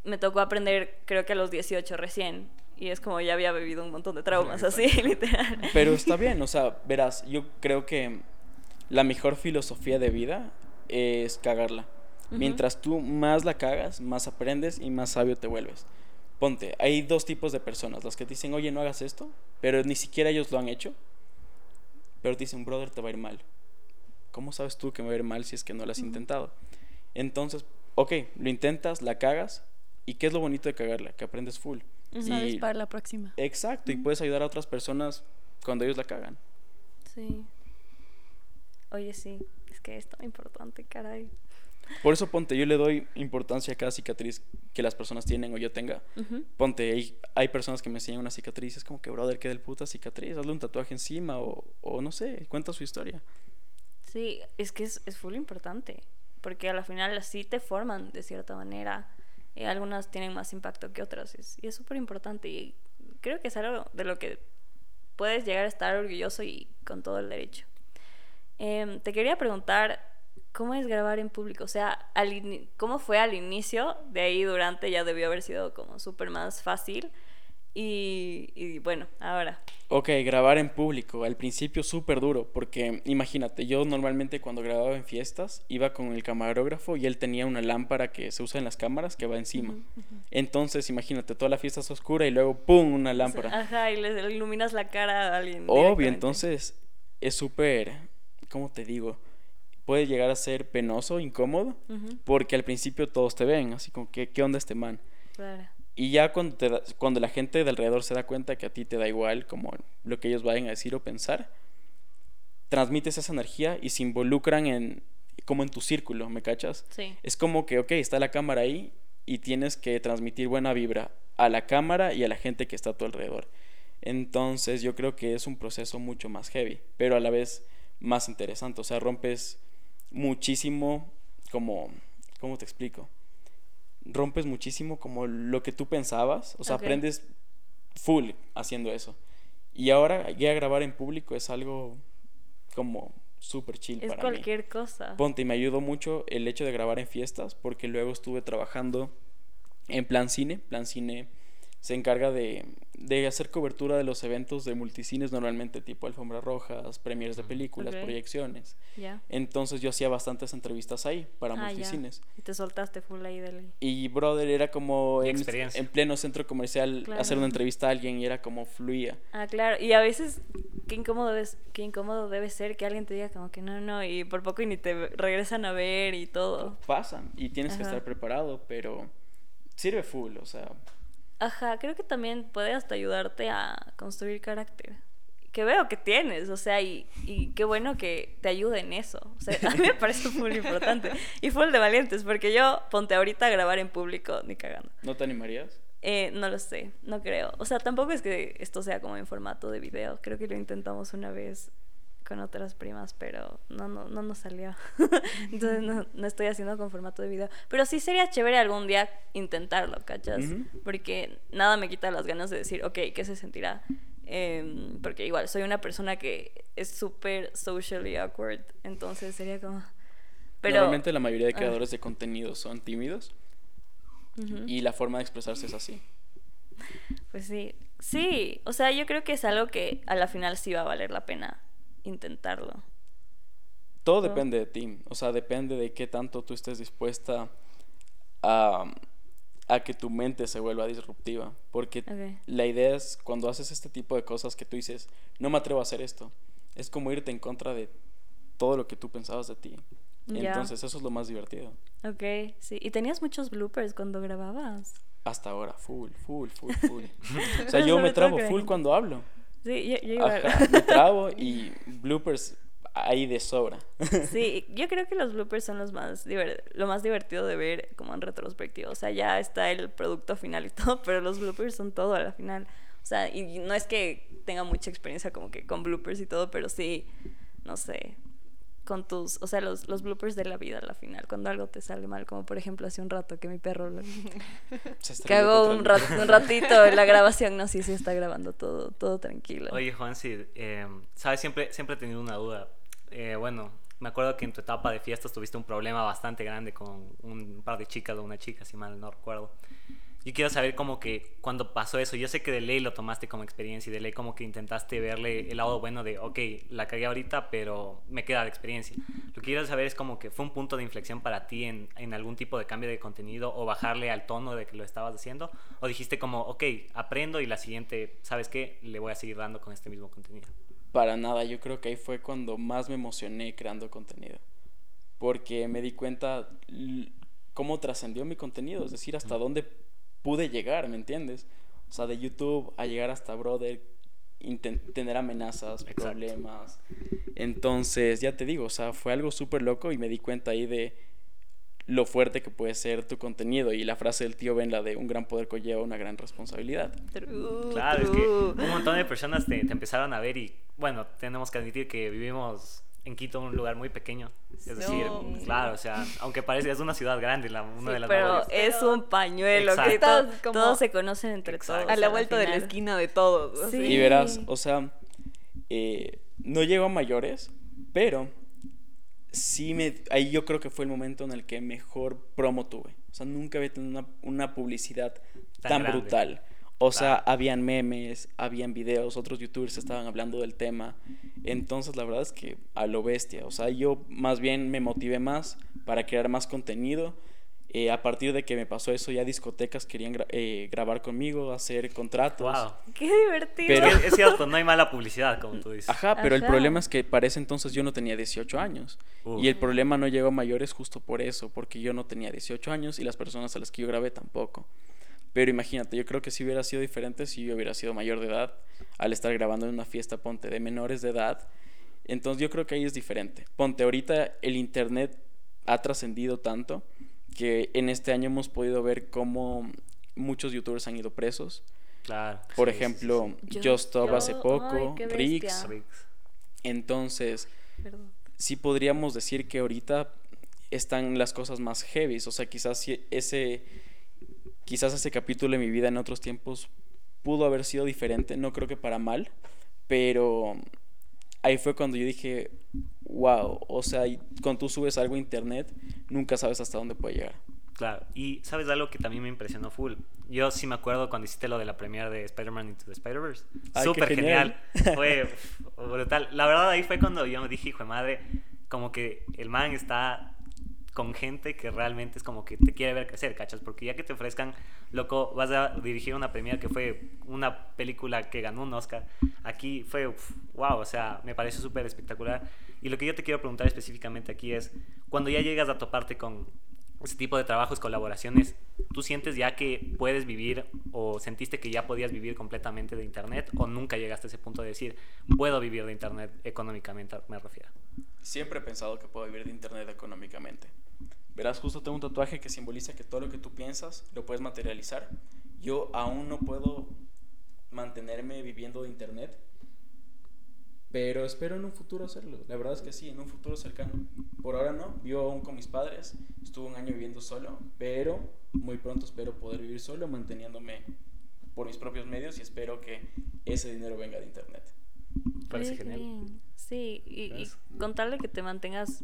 Speaker 1: me tocó aprender, creo que a los 18 recién. Y es como ya había vivido un montón de traumas así, [laughs] literal.
Speaker 4: Pero está bien, o sea, verás, yo creo que la mejor filosofía de vida es cagarla. Mientras tú más la cagas, más aprendes y más sabio te vuelves. Ponte, hay dos tipos de personas, las que te dicen, oye, no hagas esto, pero ni siquiera ellos lo han hecho, pero te dicen, brother, te va a ir mal. ¿Cómo sabes tú que me va a ir mal si es que no lo has intentado? Entonces, ok, lo intentas, la cagas, ¿y qué es lo bonito de cagarla? Que aprendes full.
Speaker 3: Sabes
Speaker 4: Y-
Speaker 3: para la próxima.
Speaker 4: Exacto, y puedes ayudar a otras personas cuando ellos la cagan.
Speaker 1: Sí. Oye, sí, es que es tan importante, caray.
Speaker 4: Por eso ponte, yo le doy importancia a cada cicatriz que las personas tienen o yo tenga. Ponte, hay, hay personas que me enseñan una cicatriz, es como que, brother, qué del puta cicatriz, hazle un tatuaje encima o, o no sé, cuenta su historia.
Speaker 1: Sí, es que es, es full importante, porque a la final así te forman de cierta manera. Y algunas tienen más impacto que otras, es- y es súper importante. Y creo que es algo de lo que puedes llegar a estar orgulloso y con todo el derecho. Em, te quería preguntar, ¿cómo es grabar en público? O sea, al ¿cómo fue al inicio? De ahí durante ya debió haber sido como súper más fácil. Y, y bueno, ahora.
Speaker 4: Ok, grabar en público, al principio súper duro, porque imagínate, yo normalmente cuando grababa en fiestas iba con el camarógrafo y él tenía una lámpara que se usa en las cámaras que va encima. Entonces, imagínate, toda la fiesta es oscura y luego ¡pum! una lámpara.
Speaker 1: Ajá, y le iluminas la cara a alguien.
Speaker 4: Obvio, entonces es súper, ¿cómo te digo? Puede llegar a ser penoso, incómodo, porque al principio todos te ven, así como, ¿qué, qué onda este man?
Speaker 1: claro.
Speaker 4: Y ya cuando, te da- cuando la gente de alrededor se da cuenta que a ti te da igual como lo que ellos vayan a decir o pensar, transmites esa energía y se involucran en como en tu círculo, ¿me cachas?
Speaker 1: Sí.
Speaker 4: Es como que, ok, está la cámara ahí y tienes que transmitir buena vibra a la cámara y a la gente que está a tu alrededor. Entonces yo creo que es un proceso mucho más heavy, pero a la vez más interesante. O sea, rompes muchísimo como, ¿cómo te explico? Rompes muchísimo como lo que tú pensabas. O sea,
Speaker 1: Ok.
Speaker 4: aprendes full haciendo eso. Y ahora ya grabar en público es algo como súper chill
Speaker 1: Es
Speaker 4: para mí.
Speaker 1: cualquier cosa.
Speaker 4: Ponte, y me ayudó mucho el hecho de grabar en fiestas, porque luego estuve trabajando en Plan Cine. Plan Cine se encarga de, de hacer cobertura de los eventos de multicines, normalmente tipo alfombras rojas, premiers de películas, proyecciones. Entonces yo hacía bastantes entrevistas ahí para
Speaker 1: Ah,
Speaker 4: multicines.
Speaker 1: Y te soltaste full ahí de ley.
Speaker 4: Y brother, era como en, pleno centro comercial
Speaker 1: Claro.
Speaker 4: hacer una entrevista a alguien y era como fluía.
Speaker 1: Ah, claro. Y a veces, qué incómodo, es, qué incómodo debe ser que alguien te diga como que no, no, y por poco y ni te regresan a ver y todo.
Speaker 4: Pasan y tienes que estar preparado, pero sirve full, o sea,
Speaker 1: Ajá, creo que también puede hasta ayudarte a construir carácter. Que veo que tienes, o sea, y, y qué bueno que te ayude en eso. O sea, a mí me parece muy importante. [laughs] Y full de valientes, porque yo ponte ahorita a grabar en público ni cagando.
Speaker 4: ¿no te animarías?
Speaker 1: Eh, no lo sé, no creo. O sea, tampoco es que esto sea como en formato de video. Creo que lo intentamos una vez con otras primas, pero no, no, no nos salió. [laughs] Entonces no, no estoy haciendo con formato de video. Pero sí sería chévere algún día intentarlo, ¿cachas? Porque nada me quita las ganas de decir, ok, ¿qué se sentirá? Em, porque igual soy una persona que es súper socially awkward, entonces sería como... Pero...
Speaker 4: Normalmente la mayoría de
Speaker 1: Ah.
Speaker 4: creadores de contenido son tímidos y la forma de expresarse es así.
Speaker 1: Pues sí, sí, o sea, yo creo que es algo que a la final sí va a valer la pena intentarlo.
Speaker 4: Todo depende de ti, o sea, depende de qué tanto tú estés dispuesta a, a que tu mente se vuelva disruptiva, porque la idea es cuando haces este tipo de cosas que tú dices, no me atrevo a hacer esto, es como irte en contra de todo lo que tú pensabas de ti. Entonces eso es lo más divertido.
Speaker 1: Ok, sí. ¿Y tenías muchos bloopers cuando grababas?
Speaker 4: Hasta ahora, full, full, full, full. [laughs] o sea, yo
Speaker 1: me
Speaker 4: trabo full cuando hablo.
Speaker 1: Sí, yo, yo igual.
Speaker 4: Ajá, [laughs] me trabo y bloopers ahí de sobra. [laughs]
Speaker 1: Sí, yo creo que los bloopers son los más lo más divertido de ver como en retrospectiva. O sea, ya está el producto final y [laughs] todo, pero los bloopers son todo a la final. O sea, y no es que tenga mucha experiencia como que con bloopers y todo, pero sí, no sé, con tus, o sea, los, los bloopers de la vida a la final, cuando algo te sale mal, como por ejemplo hace un rato que mi perro lo- [laughs] cagó un, rat- un ratito en la [laughs] grabación, no, sí, sí está grabando todo, todo tranquilo.
Speaker 2: Oye, Juan, sí, eh, sabes, siempre, siempre he tenido una duda. Eh, bueno, me acuerdo que en tu etapa de fiestas tuviste un problema bastante grande con un par de chicas o una chica, si mal no recuerdo. Yo quiero saber como que cuando pasó eso, yo sé que de ley lo tomaste como experiencia y de ley como que intentaste verle el lado bueno de, ok, la cagué ahorita, pero me queda de experiencia. Lo que quiero saber es como que fue un punto de inflexión para ti en, en algún tipo de cambio de contenido o bajarle al tono de que lo estabas haciendo, o dijiste como, ok, aprendo y la siguiente, ¿sabes qué? Le voy a seguir dando con este mismo contenido.
Speaker 4: Para nada, yo creo que ahí fue cuando más me emocioné creando contenido. Porque me di cuenta cómo trascendió mi contenido, es decir, hasta dónde pude llegar, ¿me entiendes? O sea, de YouTube a llegar hasta Brother, tener amenazas,
Speaker 2: Exacto.
Speaker 4: problemas. Entonces, ya te digo, o sea, fue algo súper loco y me di cuenta ahí de lo fuerte que puede ser tu contenido. Y la frase del tío Ben, la de un gran poder conlleva una gran responsabilidad.
Speaker 1: True,
Speaker 2: Claro, es que un montón de personas te, te empezaron a ver y, bueno, tenemos que admitir que vivimos en Quito, un lugar muy pequeño. Es decir,
Speaker 3: No.
Speaker 2: claro, o sea, aunque parece, es una ciudad grande, la, una
Speaker 1: Sí,
Speaker 2: de las
Speaker 1: pero
Speaker 2: mayores.
Speaker 1: es un pañuelo que
Speaker 2: Exacto.
Speaker 1: to-
Speaker 3: Estás como
Speaker 1: todos se conocen entre
Speaker 2: Exacto.
Speaker 1: todos.
Speaker 3: A la vuelta de la esquina de todos.
Speaker 1: Sí.
Speaker 4: Y verás, o sea, eh, no llego a mayores, pero sí me... Ahí yo creo que fue el momento en el que mejor promo tuve. O sea, nunca había tenido una, una publicidad
Speaker 2: Tan
Speaker 4: tan,
Speaker 2: grande.
Speaker 4: brutal. O sea,
Speaker 2: Claro.
Speaker 4: habían memes, habían videos, otros youtubers estaban hablando del tema. Entonces, la verdad es que a lo bestia. O sea, yo más bien me motivé más para crear más contenido. Eh, a partir de que me pasó eso, ya discotecas querían gra- eh, grabar conmigo, hacer contratos.
Speaker 2: Wow.
Speaker 1: Qué divertido.
Speaker 4: Pero-
Speaker 2: Es, cierto, no hay mala publicidad, como tú dices.
Speaker 4: Ajá, pero el
Speaker 1: Ajá.
Speaker 4: problema es que para ese entonces yo no tenía 18 años.
Speaker 2: Uf.
Speaker 4: Y el problema no llegó a mayores justo por eso, porque yo no tenía 18 años y las personas a las que yo grabé tampoco. Pero imagínate, yo creo que si hubiera sido diferente si yo hubiera sido mayor de edad, al estar grabando en una fiesta, ponte, de menores de edad. Entonces yo creo que ahí es diferente. Ponte, ahorita el Internet ha trascendido tanto que en este año hemos podido ver cómo muchos youtubers han ido presos.
Speaker 2: Claro.
Speaker 4: Por
Speaker 2: Sí, sí, sí,
Speaker 4: ejemplo,
Speaker 1: Yo-
Speaker 4: Just Stop hace
Speaker 1: yo-
Speaker 4: poco,
Speaker 1: ay.
Speaker 2: Riggs.
Speaker 4: Entonces,
Speaker 1: Perdón.
Speaker 4: sí podríamos decir que ahorita están las cosas más heavy. O sea, quizás si ese, quizás ese capítulo de mi vida en otros tiempos pudo haber sido diferente. No creo que para mal, pero ahí fue cuando yo dije, wow, o sea, cuando tú subes algo a internet, nunca sabes hasta dónde puede llegar.
Speaker 2: Claro, y sabes algo que también me impresionó full. Yo sí me acuerdo cuando hiciste lo de la premiere de Spider-Man Into the Spider-Verse. Súper
Speaker 4: genial.
Speaker 2: genial. [laughs] Fue brutal. La verdad, ahí fue cuando yo me dije, hijo de madre, como que el man está con gente que realmente es como que te quiere ver crecer, ¿cachas? Porque ya que te ofrezcan, loco, vas a dirigir una premiere que fue una película que ganó un Oscar. Aquí fue, wow, o sea, me parece súper espectacular. Y lo que yo te quiero preguntar específicamente aquí es, cuando ya llegas a toparte con ese tipo de trabajos, colaboraciones, ¿tú sientes ya que puedes vivir o sentiste que ya podías vivir completamente de Internet o nunca llegaste a ese punto de decir, puedo vivir de Internet económicamente, me refiero?
Speaker 4: Siempre he pensado que puedo vivir de internet económicamente. Verás, justo tengo un tatuaje que simboliza que todo lo que tú piensas lo puedes materializar. Yo aún no puedo mantenerme viviendo de internet, pero espero en un futuro hacerlo. La verdad es que sí, en un futuro cercano. Por ahora no, vivo aún con mis padres, estuve un año viviendo solo, pero muy pronto espero poder vivir solo manteniéndome por mis propios medios y espero que ese dinero venga de internet.
Speaker 2: Parece genial.
Speaker 1: bien. Sí, y, y contarle que te mantengas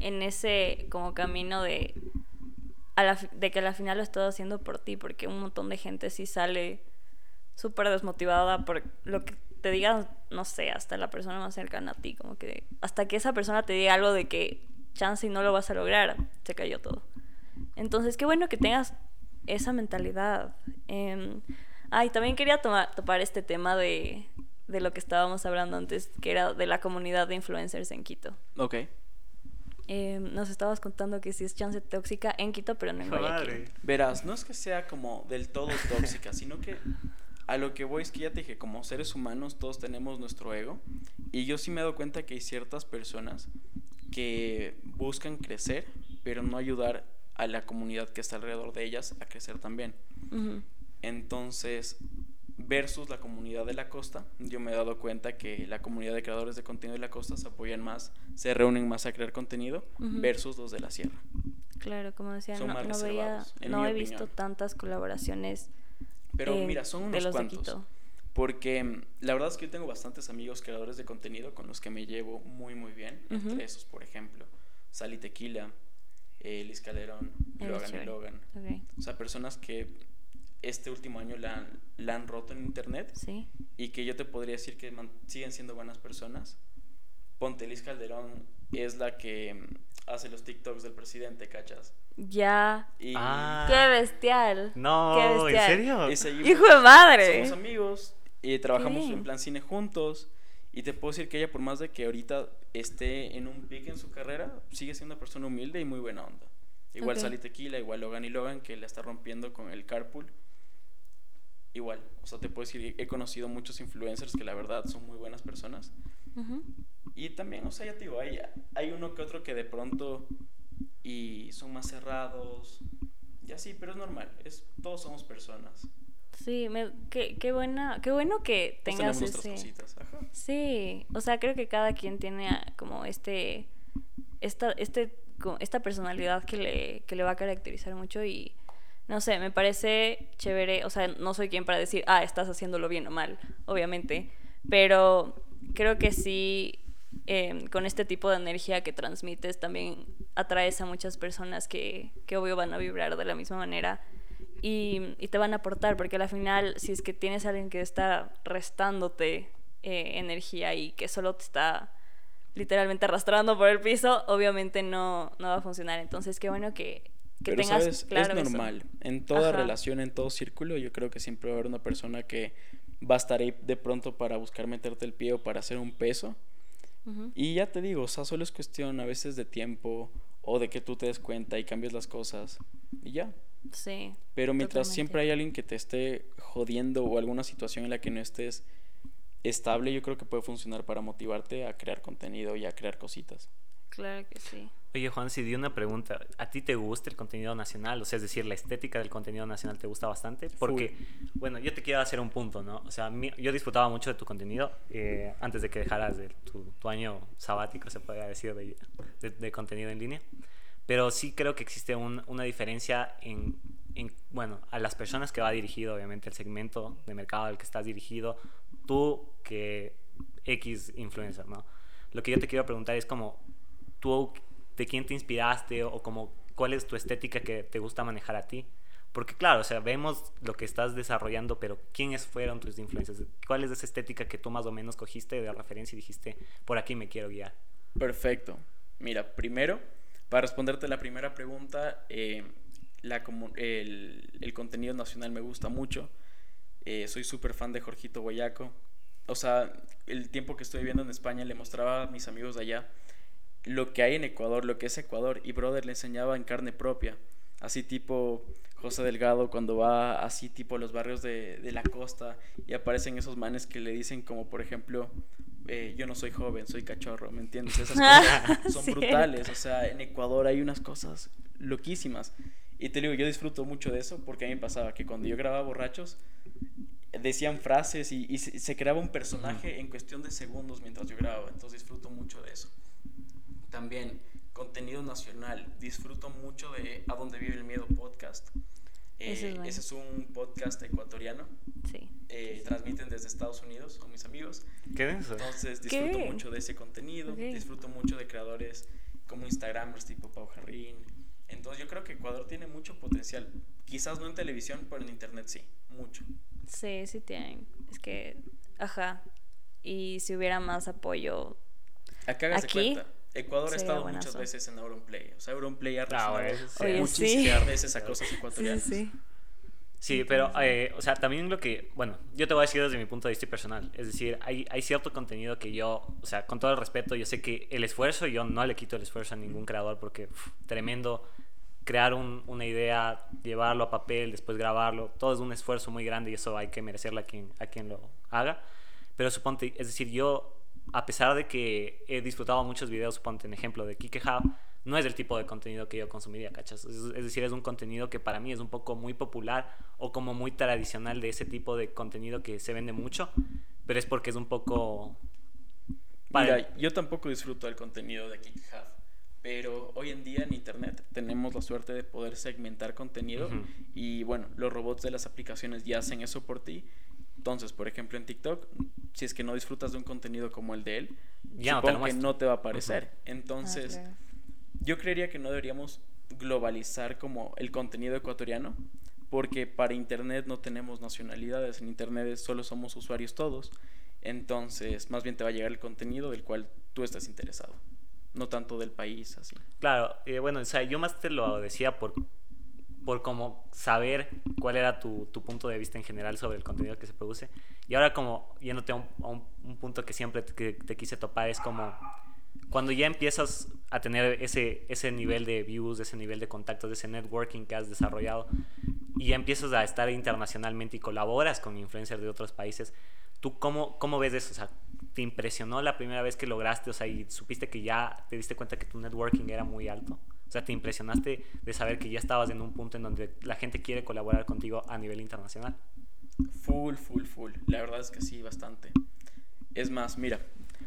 Speaker 1: en ese como camino de, a la de que al final lo estás haciendo por ti, porque un montón de gente sí sale súper desmotivada por lo que te digan, no sé, hasta la persona más cercana a ti, como que hasta que esa persona te diga algo de que chance y no lo vas a lograr, se cayó todo. Entonces, qué bueno que tengas esa mentalidad. Eh, ah, y también quería toma- topar este tema de, de lo que estábamos hablando antes, que era de la comunidad de influencers en Quito.
Speaker 4: Ok.
Speaker 1: Eh, nos estabas contando que sí es chance tóxica en Quito, pero no en.
Speaker 4: Verás, no es que sea como del todo tóxica, sino que a lo que voy es que ya te dije, como seres humanos todos tenemos nuestro ego y yo sí me he dado cuenta que hay ciertas personas que buscan crecer, pero no ayudar a la comunidad que está alrededor de ellas a crecer también. Entonces, versus la comunidad de la costa, yo me he dado cuenta que la comunidad de creadores de contenido de la costa se apoyan más, se reúnen más a crear contenido versus los de la sierra.
Speaker 1: Claro, como decía,
Speaker 4: Son
Speaker 1: no, no veía, he visto tantas colaboraciones.
Speaker 4: Pero
Speaker 1: eh,
Speaker 4: mira, son unos cuantos. Porque mm, la verdad es que yo tengo bastantes amigos creadores de contenido con los que me llevo muy muy bien. Entre esos, por ejemplo, Sally Tequila, eh, Liz Calderón,
Speaker 1: Eres
Speaker 4: Logan y. Logan.
Speaker 1: Ok,
Speaker 4: O sea, personas que este último año la, han- la han roto en internet
Speaker 1: Sí.
Speaker 4: y que yo te podría decir que siguen siendo buenas personas. Ponte Liz Calderón es la que mm, hace los TikToks del presidente, ¿cachas?
Speaker 1: Ya.
Speaker 4: Y
Speaker 2: Ah.
Speaker 1: ¡Qué bestial! ¡Qué
Speaker 2: No, ¿en
Speaker 1: bestial!
Speaker 2: serio?
Speaker 4: es ahí-
Speaker 1: ¡Hijo de madre!
Speaker 4: somos amigos y trabajamos en plan cine juntos. Y te puedo decir que ella, por más de que ahorita esté en un pique en su carrera, sigue siendo una persona humilde y muy buena onda. Igual
Speaker 1: Ok.
Speaker 4: Sally Tequila, igual Logan y Logan, que la está rompiendo con el carpool. Igual, o sea, te puedo decir, he conocido muchos influencers que la verdad son muy buenas personas. Y también, o sea, ya te digo, hay, hay uno que otro que de pronto y son más cerrados. Y así, pero es normal, es, todos somos personas.
Speaker 1: Sí, me, qué, qué buena, qué bueno que tengas ese.
Speaker 4: cositas. Ajá.
Speaker 1: Sí, o sea, creo que cada quien tiene ah, como este, esta, este, esta personalidad que le, que le va a caracterizar mucho y no sé, me parece chévere, o sea, no soy quien para decir, ah, estás haciéndolo bien o mal, obviamente, pero creo que sí, eh, con este tipo de energía que transmites también atraes a muchas personas que, que obvio van a vibrar de la misma manera y, y te van a aportar, porque al final, si es que tienes a alguien que está restándote eh, energía y que solo te está literalmente arrastrando por el piso, obviamente no, no va a funcionar. Entonces, qué bueno que, que
Speaker 4: Pero
Speaker 1: tengas
Speaker 4: sabes,
Speaker 1: claro
Speaker 4: es
Speaker 1: eso.
Speaker 4: normal. En toda
Speaker 1: Ajá.
Speaker 4: relación, en todo círculo, yo creo que siempre va a haber una persona que va a estar ahí de pronto para buscar meterte el pie o para hacer un peso.
Speaker 1: Ujú.
Speaker 4: Y ya te digo, o sea, solo es cuestión a veces de tiempo o de que tú te des cuenta y cambies las cosas. Y ya.
Speaker 1: Sí.
Speaker 4: Pero mientras
Speaker 1: Totalmente.
Speaker 4: siempre hay alguien que te esté jodiendo o alguna situación en la que no estés estable, yo creo que puede funcionar para motivarte a crear contenido y a crear cositas.
Speaker 1: Claro que sí.
Speaker 2: Oye, Juan, si di una pregunta. ¿A ti te gusta el contenido nacional? O sea, es decir, la estética del contenido nacional te gusta bastante. Porque, bueno, yo te quiero hacer un punto, ¿no? O sea, mi- yo disfrutaba mucho de tu contenido eh, antes de que dejaras de tu, tu año sabático, se podría decir, de, de- de contenido en línea. Pero sí creo que existe un- una diferencia en, en, bueno, a las personas que va dirigido, obviamente, el segmento de mercado al que estás dirigido, tú que X influencer, ¿no? lo que yo te quiero preguntar es como, tú, ¿de quién te inspiraste o como cuál es tu estética que te gusta manejar a ti? Porque claro, o sea, vemos lo que estás desarrollando, pero ¿quiénes fueron tus influencias? ¿Cuál es esa estética que tú más o menos cogiste de referencia y dijiste, por aquí me quiero guiar?
Speaker 4: Perfecto. Mira, primero, para responderte la primera pregunta, eh, la el, el, contenido nacional me gusta mucho. Eh, soy súper fan de Jorgito Guayaco. O sea, el tiempo que estoy viviendo en España le mostraba a mis amigos de allá lo que hay en Ecuador, lo que es Ecuador. Y brother le enseñaba en carne propia. Así tipo José Delgado cuando va así tipo a los barrios de, de la costa y aparecen esos manes que le dicen como por ejemplo eh, yo no soy joven, soy cachorro, ¿me entiendes? Esas cosas [laughs] son brutales, o sea, en Ecuador hay unas cosas loquísimas. Y te digo, yo disfruto mucho de eso porque a mí me pasaba que cuando yo grababa borrachos, decían frases y, y se, creaba un personaje en cuestión de segundos mientras yo grababa, entonces disfruto mucho de eso. También contenido nacional, disfruto mucho de A Dónde Vive el Miedo podcast. ese, es eh, ese, es un podcast ecuatoriano.
Speaker 1: Sí.
Speaker 4: Eh, transmiten desde Estados Unidos con mis amigos.
Speaker 2: ¿Qué es eso?
Speaker 4: Entonces disfruto mucho de ese contenido, disfruto mucho de creadores como Instagramers tipo Pau Jarrín. Entonces yo creo que Ecuador tiene mucho potencial. Quizás no en televisión, pero en internet sí, mucho.
Speaker 1: Sí, sí tienen. Es que, ajá. Y si hubiera más apoyo.
Speaker 4: Acá aquí, cuenta. Ecuador ha estado muchas veces en Auronplay. O sea, Auronplay ha ah, recibido muchísimas veces a cosas ecuatorianas.
Speaker 1: Sí, sí.
Speaker 2: Sí, pero, eh, o sea, también lo que, bueno, yo te voy a decir desde mi punto de vista personal. Es decir, hay, hay cierto contenido que yo, o sea, con todo el respeto, yo sé que el esfuerzo, yo no le quito el esfuerzo a ningún creador porque tremendo crear un, una idea, llevarlo a papel, después grabarlo, todo es un esfuerzo muy grande y eso hay que merecerle a quien, a quien lo haga. Pero suponte, es decir, yo, a pesar de que he disfrutado muchos videos, suponte en ejemplo de Kike Hub, no es el tipo de contenido que yo consumiría, ¿cachas? Es, decir, es un contenido que para mí es un poco muy popular o como muy tradicional de ese tipo de contenido que se vende mucho, pero es porque es un poco...
Speaker 4: Mira, yo tampoco disfruto del contenido de Kick pero hoy en día en Internet tenemos la suerte de poder segmentar contenido y bueno, los robots de las aplicaciones ya hacen eso por ti. Entonces, por ejemplo, en TikTok, si es que no disfrutas de un contenido como el de él, ya supongo no que no te va a aparecer. Entonces... Ah, yo creería que no deberíamos globalizar como el contenido ecuatoriano, porque para Internet no tenemos nacionalidades, en Internet solo somos usuarios todos, entonces más bien te va a llegar el contenido del cual tú estás interesado, no tanto del país así.
Speaker 2: Claro, eh, bueno, o sea, yo más te lo decía por, por como saber cuál era tu, tu, punto de vista en general sobre el contenido que se produce, y ahora como yéndote a un, a un, punto que siempre te, te quise topar, es como cuando ya empiezas a tener ese, ese nivel de views, ese nivel de contactos, ese networking que has desarrollado y ya empiezas a estar internacionalmente y colaboras con influencers de otros países, ¿tú cómo, cómo ves eso? O sea, ¿te impresionó la primera vez que lograste? O sea, y supiste que ya te diste cuenta que tu networking era muy alto. O sea, ¿te impresionaste de saber que ya estabas en un punto en donde la gente quiere colaborar contigo a nivel internacional?
Speaker 4: Full, full, full. La verdad es que sí, bastante. Es más, mira,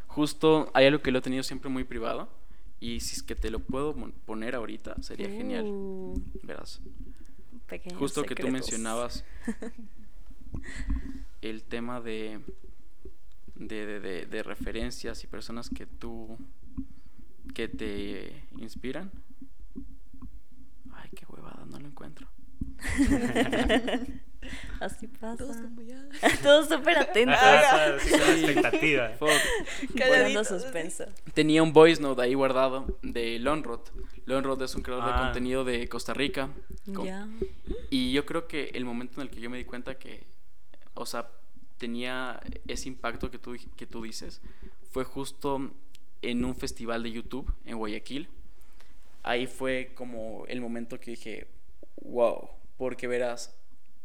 Speaker 4: Justo hay algo que lo he tenido siempre muy privado. Y si es que te lo puedo poner ahorita, sería genial. Uh. Verás. Justo que tú mencionabas [laughs] el tema de de, de, de, referencias y personas que tú que te inspiran. No lo encuentro. [laughs]
Speaker 1: Así pasa.
Speaker 3: Todos como ya. [laughs]
Speaker 1: Todos súper [laughs] atentos.
Speaker 2: sí, expectativa.
Speaker 1: Poniendo suspenso.
Speaker 4: Tenía un voice note ahí guardado de Lonrod. Lonrod es un creador de ah. contenido de Costa Rica.
Speaker 1: Ya.
Speaker 4: Y yo creo que el momento en el que yo me di cuenta que, o sea, tenía ese impacto que tú, que tú dices, fue justo en un festival de YouTube en Guayaquil. Ahí fue como el momento que dije, wow, porque verás,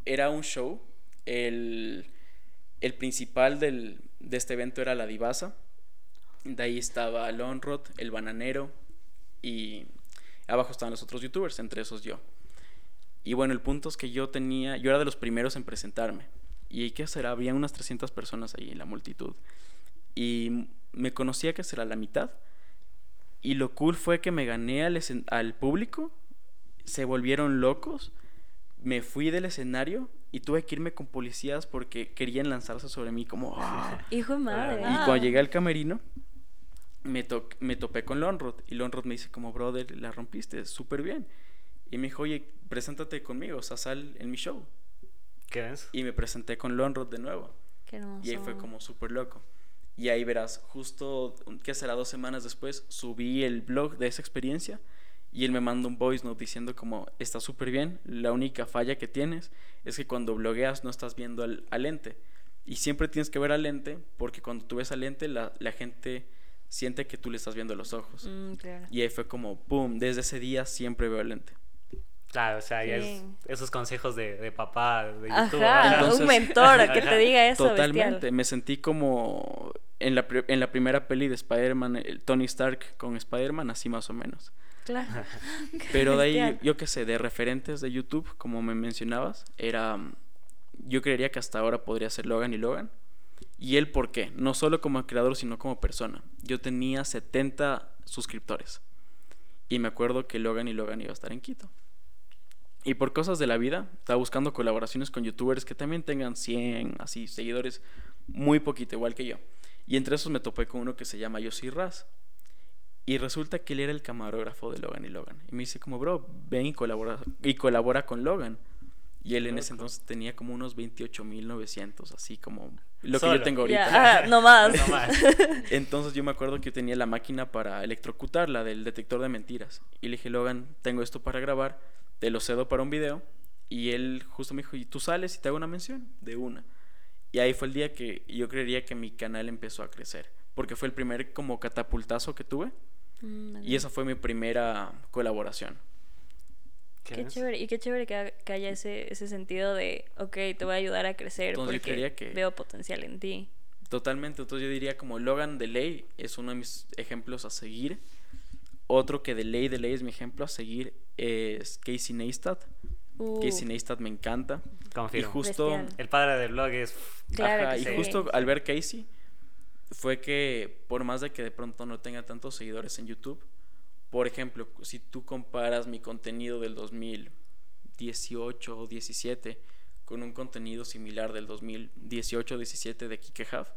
Speaker 4: era un show. El, el principal del, de este evento era la Divasa. De ahí estaba Lonrod, el bananero y abajo estaban los otros youtubers, entre esos yo. Y bueno, el punto es que yo tenía, yo era de los primeros en presentarme. Y qué hacer, había unas 300 personas ahí en la multitud. Y me conocía que será la mitad. Y lo cool fue que me gané al público, se volvieron locos me fui del escenario y tuve que irme con policías porque querían lanzarse sobre mí como... [laughs]
Speaker 1: Hijo de madre.
Speaker 4: Y cuando llegué al camerino, me, to- me topé con Lonrod y Lonrod me dice como, brother, la rompiste súper bien. Y me dijo, oye, preséntate conmigo, o sea, sal en mi show.
Speaker 2: ¿Qué ves?
Speaker 4: Y me presenté con Lonrod de nuevo.
Speaker 1: Qué hermoso.
Speaker 4: Y ahí fue como súper loco. Y ahí verás, justo, ¿qué será? Dos semanas después, subí el blog de esa experiencia y él me manda un voice note diciendo como, está súper bien, la única falla que tienes es que cuando blogueas no estás viendo al, al lente. Y siempre tienes que ver al lente porque cuando tú ves al lente la, la gente siente que tú le estás viendo los ojos.
Speaker 1: Mm, claro.
Speaker 4: Y ahí fue como, ¡pum! Desde ese día siempre veo al lente.
Speaker 2: Claro, o sea, ya es
Speaker 1: Sí.
Speaker 2: esos consejos de, de papá, de YouTube.
Speaker 1: Ajá,
Speaker 4: Entonces-
Speaker 1: un mentor que te [laughs] diga eso.
Speaker 4: Totalmente,
Speaker 1: bestial.
Speaker 4: me sentí como en la, en la primera peli de Spider-Man, el Tony Stark con Spider-Man, así más o menos.
Speaker 1: Claro. [laughs]
Speaker 4: Pero de ahí, yo qué sé, de referentes de YouTube, como me mencionabas, era. Yo creería que hasta ahora podría ser Logan y Logan. Y él, ¿por qué? No solo como creador, sino como persona. Yo tenía 70 suscriptores. Y me acuerdo que Logan y Logan iba a estar en Quito. Y por cosas de la vida, estaba buscando colaboraciones con youtubers que también tengan 100, así, seguidores, muy poquito, igual que yo. Y entre esos me topé con uno que se llama Yossi Raz. Y resulta que él era el camarógrafo de Logan y Logan. Y me dice como, bro, ven y colabora, y colabora con Logan. Y él en ese entonces tenía como unos 28.900, así como lo que
Speaker 2: Solo.
Speaker 4: yo tengo ahorita.
Speaker 1: Ah, no más.
Speaker 2: No más. [laughs]
Speaker 4: Entonces yo me acuerdo que yo tenía la máquina para electrocutarla del detector de mentiras. Y le dije, Logan, tengo esto para grabar, te lo cedo para un video. Y él justo me dijo, ¿y tú sales y te hago una mención? De una. Y ahí fue el día que yo creería que mi canal empezó a crecer. Porque fue el primer como catapultazo que tuve.
Speaker 1: Mm,
Speaker 4: Y esa fue mi primera colaboración.
Speaker 2: ¿Qué
Speaker 1: Qué chévere, y qué chévere que, que haya ese, ese sentido de, ok, te voy a ayudar a crecer
Speaker 4: Entonces yo
Speaker 1: porque
Speaker 4: que-
Speaker 1: veo potencial en ti.
Speaker 4: Totalmente, entonces yo diría como Logan de ley es uno de mis ejemplos a seguir. Otro que de ley de ley es mi ejemplo a seguir es Casey Neistat.
Speaker 1: Uh,
Speaker 4: Casey Neistat me encanta. Y
Speaker 2: Confirmo.
Speaker 4: justo,
Speaker 1: Bestial.
Speaker 2: El padre del blog es...
Speaker 1: Claro
Speaker 4: ajá,
Speaker 1: que
Speaker 4: y
Speaker 1: sí.
Speaker 4: justo al ver Casey fue que por más de que de pronto no tenga tantos seguidores en YouTube, por ejemplo, si tú comparas mi contenido del 2018 o 17 con un contenido similar del 2018 o 17 de Kike Huff,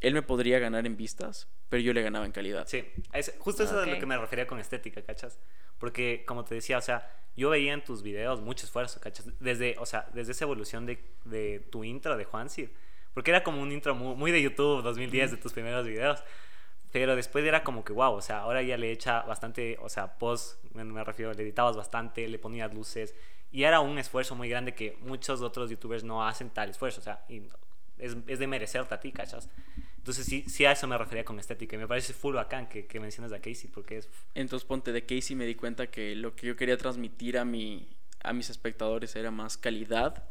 Speaker 4: él me podría ganar en vistas, pero yo le ganaba en calidad.
Speaker 2: Sí, es, justo eso es a lo que me refería con estética, ¿cachas? Porque, como te decía, o sea, yo veía en tus videos mucho esfuerzo, ¿cachas? Desde, o sea, desde esa evolución de, de tu intro de Juan Cid. Porque era como un intro muy, muy de YouTube 2010, de tus primeros videos. Pero después era como que, wow, o sea, ahora ya le echa bastante, o sea, post, me, me refiero, le editabas bastante, le ponías luces. Y era un esfuerzo muy grande que muchos otros youtubers no hacen tal esfuerzo, o sea, y es, es de merecerte a ti, ¿cachas? Entonces sí, sí a eso me refería con estética. Y me parece full bacán que, que mencionas a Casey, porque es...
Speaker 4: Entonces, ponte de Casey me di cuenta que lo que yo quería transmitir a, mi, a mis espectadores era más calidad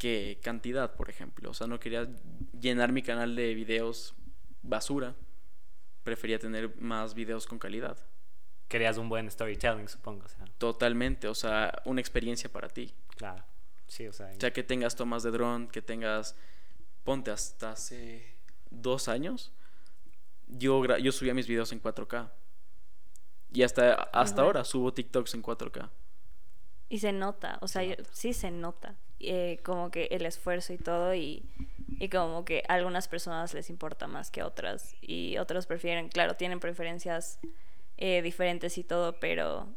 Speaker 4: que cantidad, por ejemplo. O sea, no quería llenar mi canal de videos basura. Prefería tener más videos con calidad.
Speaker 2: Querías un buen storytelling, supongo, o sea,
Speaker 4: Totalmente, o sea, una experiencia para ti.
Speaker 2: claro. Sí, o sea...
Speaker 4: O sea, que tengas tomas de dron, que tengas, ponte hasta hace dos años, yo, subía mis videos en 4K. Y hasta, hasta ahora subo TikToks en 4K.
Speaker 1: Y se nota, o sea,
Speaker 2: Se
Speaker 1: yo-
Speaker 2: nota.
Speaker 1: sí se nota, eh, como que el esfuerzo y todo, y, y como que a algunas personas les importa más que otras, y otros prefieren, claro, tienen preferencias eh, diferentes y todo, pero,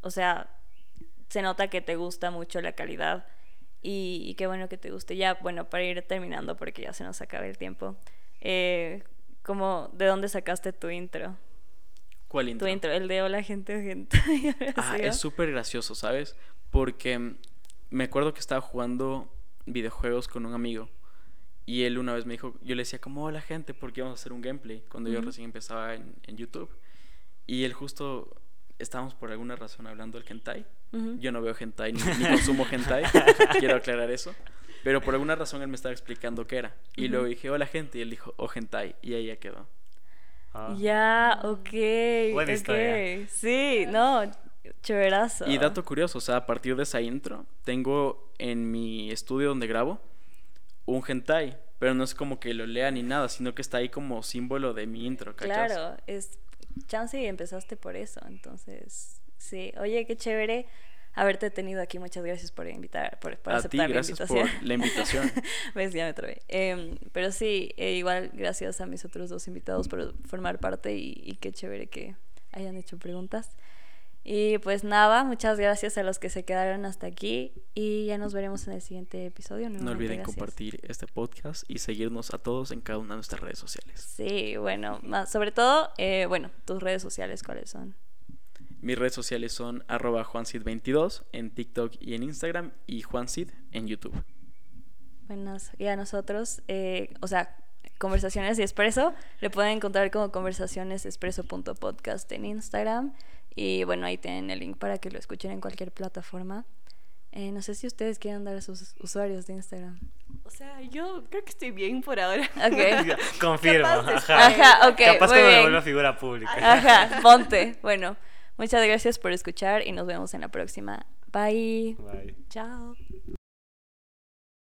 Speaker 1: o sea, se nota que te gusta mucho la calidad, y, y qué bueno que te guste. Ya, bueno, para ir terminando, porque ya se nos acaba el tiempo, eh, como, ¿de dónde sacaste tu intro?
Speaker 4: ¿Cuál intro?
Speaker 1: Tu intro, el de hola gente, gente. [laughs]
Speaker 4: Ah,
Speaker 1: ¿Sí,
Speaker 4: es súper gracioso, ¿sabes? Porque me acuerdo que estaba jugando videojuegos con un amigo. Y él una vez me dijo, yo le decía como, hola gente, porque vamos a hacer un gameplay cuando yo recién empezaba en, en YouTube. Y él justo, estábamos por alguna razón hablando del hentai. Yo no veo hentai ni, ni consumo hentai, [laughs] quiero aclarar eso. Pero por alguna razón él me estaba explicando qué era. Y
Speaker 1: Ujú.
Speaker 4: luego dije, hola gente, y él dijo, oh hentai, y ahí ya quedó.
Speaker 2: ah,
Speaker 1: Ya, ok.
Speaker 2: Buena
Speaker 1: ok.
Speaker 2: historia.
Speaker 1: Sí, no, chéverazo.
Speaker 4: Y dato curioso, o sea, a partir de esa intro, tengo en mi estudio donde grabo un hentai, pero no es como que lo lea ni nada, sino que está ahí como símbolo de mi intro, ¿cachas?
Speaker 1: Claro, es chance y empezaste por eso, entonces, sí. Oye, qué chévere. haberte tenido aquí. Muchas gracias por invitar, por, por
Speaker 4: A ti,
Speaker 1: aceptar la
Speaker 4: por
Speaker 1: invitación.
Speaker 4: la invitación. [laughs]
Speaker 1: Ves, ya me trabé. Em, pero sí, eh, igual gracias a mis otros dos invitados por formar parte y, y qué chévere que hayan hecho preguntas. Y pues nada, muchas gracias a los que se quedaron hasta aquí y ya nos veremos en el siguiente episodio.
Speaker 4: No olviden
Speaker 1: gracias.
Speaker 4: compartir este podcast y seguirnos a todos en cada una de nuestras redes sociales.
Speaker 1: Sí, bueno, más, sobre todo, eh, bueno, tus redes sociales, ¿cuáles son?
Speaker 4: Mis redes sociales son arroba juancid22 en TikTok y en Instagram y juancid en YouTube.
Speaker 1: Buenas. Y a nosotros, eh, o sea, Conversaciones y Expreso, le pueden encontrar como conversacionesexpreso.podcast en Instagram. Y bueno, ahí tienen el link para que lo escuchen en cualquier plataforma. Eh, no sé si ustedes quieren dar a sus usuarios de Instagram.
Speaker 3: O sea, yo creo que estoy bien por ahora.
Speaker 1: Ok. [laughs]
Speaker 2: Confirmo.
Speaker 3: Capaz.
Speaker 2: Ajá.
Speaker 1: Ajá, ok.
Speaker 2: Capaz
Speaker 1: muy
Speaker 2: cuando me
Speaker 1: bien.
Speaker 2: vuelva figura pública.
Speaker 1: Ajá, ponte. Bueno, muchas gracias por escuchar y nos vemos en la próxima. Bye.
Speaker 2: Bye.
Speaker 1: Chao.